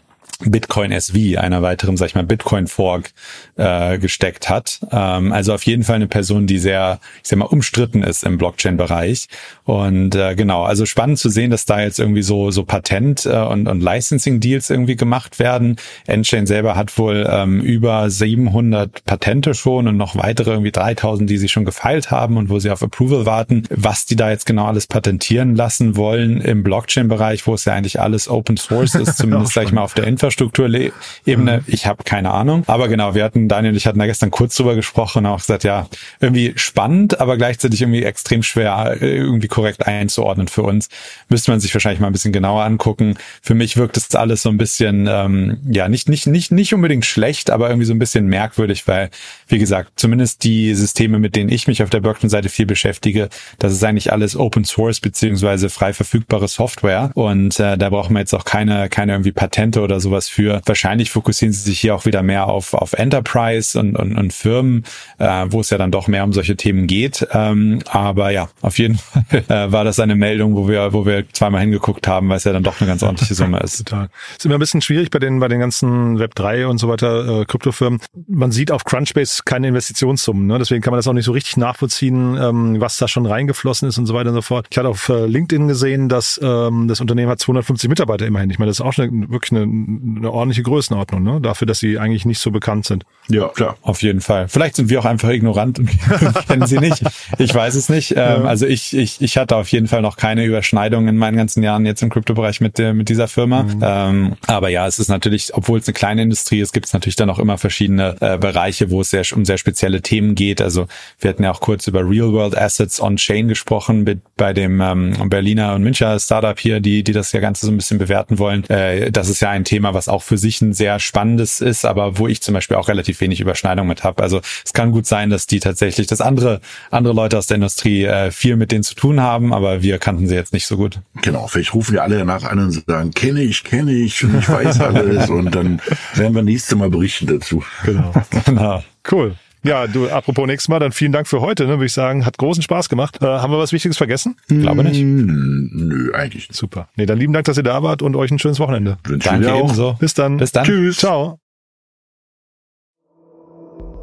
Speaker 4: Bitcoin SV, einer weiteren, sag ich mal, Bitcoin Fork äh, gesteckt hat. Ähm, also auf jeden Fall eine Person, die sehr, ich sag mal, umstritten ist im Blockchain-Bereich. Und äh, genau, also spannend zu sehen, dass da jetzt irgendwie so so Patent- äh, und, und Licensing-Deals irgendwie gemacht werden. Enchain selber hat wohl ähm, über 700 Patente schon und noch weitere irgendwie 3000, die sie schon gefeilt haben und wo sie auf Approval warten. Was die da jetzt genau alles patentieren lassen wollen im Blockchain-Bereich, wo es ja eigentlich alles Open Source ist, zumindest sag ich mal auf der Infrastruktur Infrastrukturebene. Mhm. Ich habe keine Ahnung. Aber genau, wir hatten, Daniel und ich hatten da gestern kurz drüber gesprochen und auch gesagt, ja, irgendwie spannend, aber gleichzeitig irgendwie extrem schwer äh, irgendwie korrekt einzuordnen für uns. Müsste man sich wahrscheinlich mal ein bisschen genauer angucken. Für mich wirkt es alles so ein bisschen, ähm, ja, nicht, nicht, nicht, nicht unbedingt schlecht, aber irgendwie so ein bisschen merkwürdig, weil, wie gesagt, zumindest die Systeme, mit denen ich mich auf der Blockchain-Seite viel beschäftige, das ist eigentlich alles Open Source beziehungsweise frei verfügbare Software. Und äh, da brauchen wir jetzt auch keine, keine irgendwie Patente oder sowas was für. Wahrscheinlich fokussieren sie sich hier auch wieder mehr auf, auf Enterprise und, und, und Firmen, äh, wo es ja dann doch mehr um solche Themen geht. Ähm, aber ja, auf jeden Fall äh, war das eine Meldung, wo wir, wo wir zweimal hingeguckt haben, weil es ja dann doch eine ganz ordentliche Summe ist.
Speaker 1: Total. Ist immer ein bisschen schwierig bei den, bei den ganzen Web3 und so weiter äh, Kryptofirmen. Man sieht auf Crunchbase keine Investitionssummen, ne? deswegen kann man das auch nicht so richtig nachvollziehen, ähm, was da schon reingeflossen ist und so weiter und so fort. Ich hatte auf äh, LinkedIn gesehen, dass ähm, das Unternehmen hat 250 Mitarbeiter immerhin. Ich meine, das ist auch eine, wirklich eine, eine ordentliche Größenordnung, ne? Dafür, dass sie eigentlich nicht so bekannt sind.
Speaker 4: Ja, klar. Auf jeden Fall. Vielleicht sind wir auch einfach ignorant und kennen sie nicht. Ich weiß es nicht. Ja. Ähm, also ich, ich, ich hatte auf jeden Fall noch keine Überschneidung in meinen ganzen Jahren jetzt im Kryptobereich mit, der, mit dieser Firma. Mhm. Ähm, aber ja, es ist natürlich, obwohl es eine kleine Industrie ist, gibt es natürlich dann auch immer verschiedene äh, Bereiche, wo es sehr, um sehr spezielle Themen geht. Also wir hatten ja auch kurz über Real-World Assets on-Chain gesprochen mit, bei dem ähm, Berliner und Müncher Startup hier, die, die das ja Ganze so ein bisschen bewerten wollen. Äh, das ist ja ein Thema, was auch für sich ein sehr spannendes ist, aber wo ich zum Beispiel auch relativ wenig Überschneidung mit habe. Also es kann gut sein, dass die tatsächlich, dass andere, andere Leute aus der Industrie äh, viel mit denen zu tun haben, aber wir kannten sie jetzt nicht so gut.
Speaker 5: Genau, vielleicht rufen wir alle danach an und sagen, kenne ich, kenne ich, ich weiß alles und dann werden wir nächstes Mal berichten dazu.
Speaker 1: Genau. genau. Cool. Ja, du, apropos nächstes Mal, dann vielen Dank für heute, ne, würde ich sagen. Hat großen Spaß gemacht. Äh, haben wir was Wichtiges vergessen?
Speaker 4: Glaube nicht.
Speaker 5: Nö, eigentlich nicht.
Speaker 1: Super. Nee, dann lieben Dank, dass ihr da wart und euch ein schönes Wochenende.
Speaker 4: Wünsche Danke auch. ebenso.
Speaker 1: Bis dann.
Speaker 4: Bis dann.
Speaker 1: Tschüss. Ciao.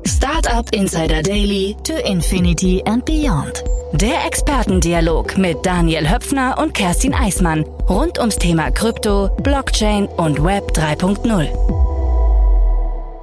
Speaker 2: Startup Insider Daily to Infinity and Beyond. Der Expertendialog mit Daniel Höpfner und Kerstin Eismann rund ums Thema Krypto, Blockchain und Web 3.0.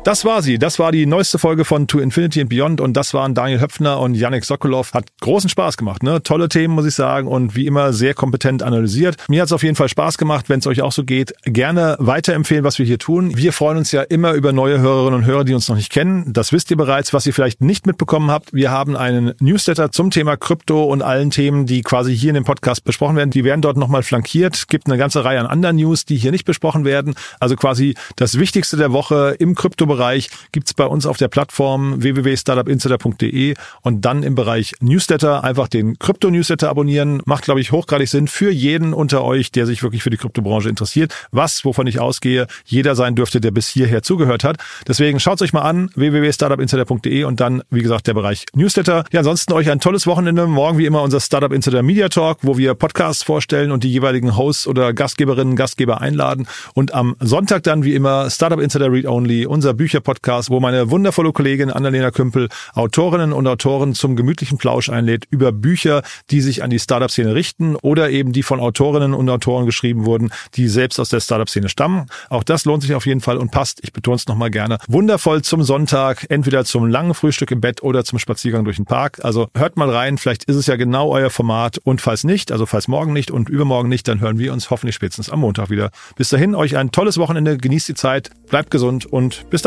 Speaker 1: Das war sie. Das war die neueste Folge von To Infinity and Beyond und das waren Daniel Höpfner und Yannick Sokolov. Hat großen Spaß gemacht, ne? Tolle Themen, muss ich sagen und wie immer sehr kompetent analysiert. Mir hat es auf jeden Fall Spaß gemacht, wenn es euch auch so geht. Gerne weiterempfehlen, was wir hier tun. Wir freuen uns ja immer über neue Hörerinnen und Hörer, die uns noch nicht kennen. Das wisst ihr bereits, was ihr vielleicht nicht mitbekommen habt. Wir haben einen Newsletter zum Thema Krypto und allen Themen, die quasi hier in dem Podcast besprochen werden. Die werden dort nochmal flankiert. Gibt eine ganze Reihe an anderen News, die hier nicht besprochen werden. Also quasi das Wichtigste der Woche im Krypto Bereich gibt's bei uns auf der Plattform www.startupinsider.de und dann im Bereich Newsletter einfach den Krypto-Newsletter abonnieren. Macht, glaube ich, hochgradig Sinn für jeden unter euch, der sich wirklich für die Kryptobranche interessiert. Was, wovon ich ausgehe, jeder sein dürfte, der bis hierher zugehört hat. Deswegen schaut euch mal an, www.startupinsider.de und dann, wie gesagt, der Bereich Newsletter. Ja, ansonsten euch ein tolles Wochenende. Morgen wie immer unser Startup Insider Media Talk, wo wir Podcasts vorstellen und die jeweiligen Hosts oder Gastgeberinnen, Gastgeber einladen. Und am Sonntag dann wie immer Startup Insider Read Only, unser Bücher Bücherpodcast, wo meine wundervolle Kollegin Annalena Kümpel Autorinnen und Autoren zum gemütlichen Plausch einlädt über Bücher, die sich an die Startup-Szene richten oder eben die von Autorinnen und Autoren geschrieben wurden, die selbst aus der Startup-Szene stammen. Auch das lohnt sich auf jeden Fall und passt, ich betone es nochmal gerne, wundervoll zum Sonntag, entweder zum langen Frühstück im Bett oder zum Spaziergang durch den Park. Also hört mal rein, vielleicht ist es ja genau euer Format und falls nicht, also falls morgen nicht und übermorgen nicht, dann hören wir uns hoffentlich spätestens am Montag wieder. Bis dahin, euch ein tolles Wochenende, genießt die Zeit, bleibt gesund und bis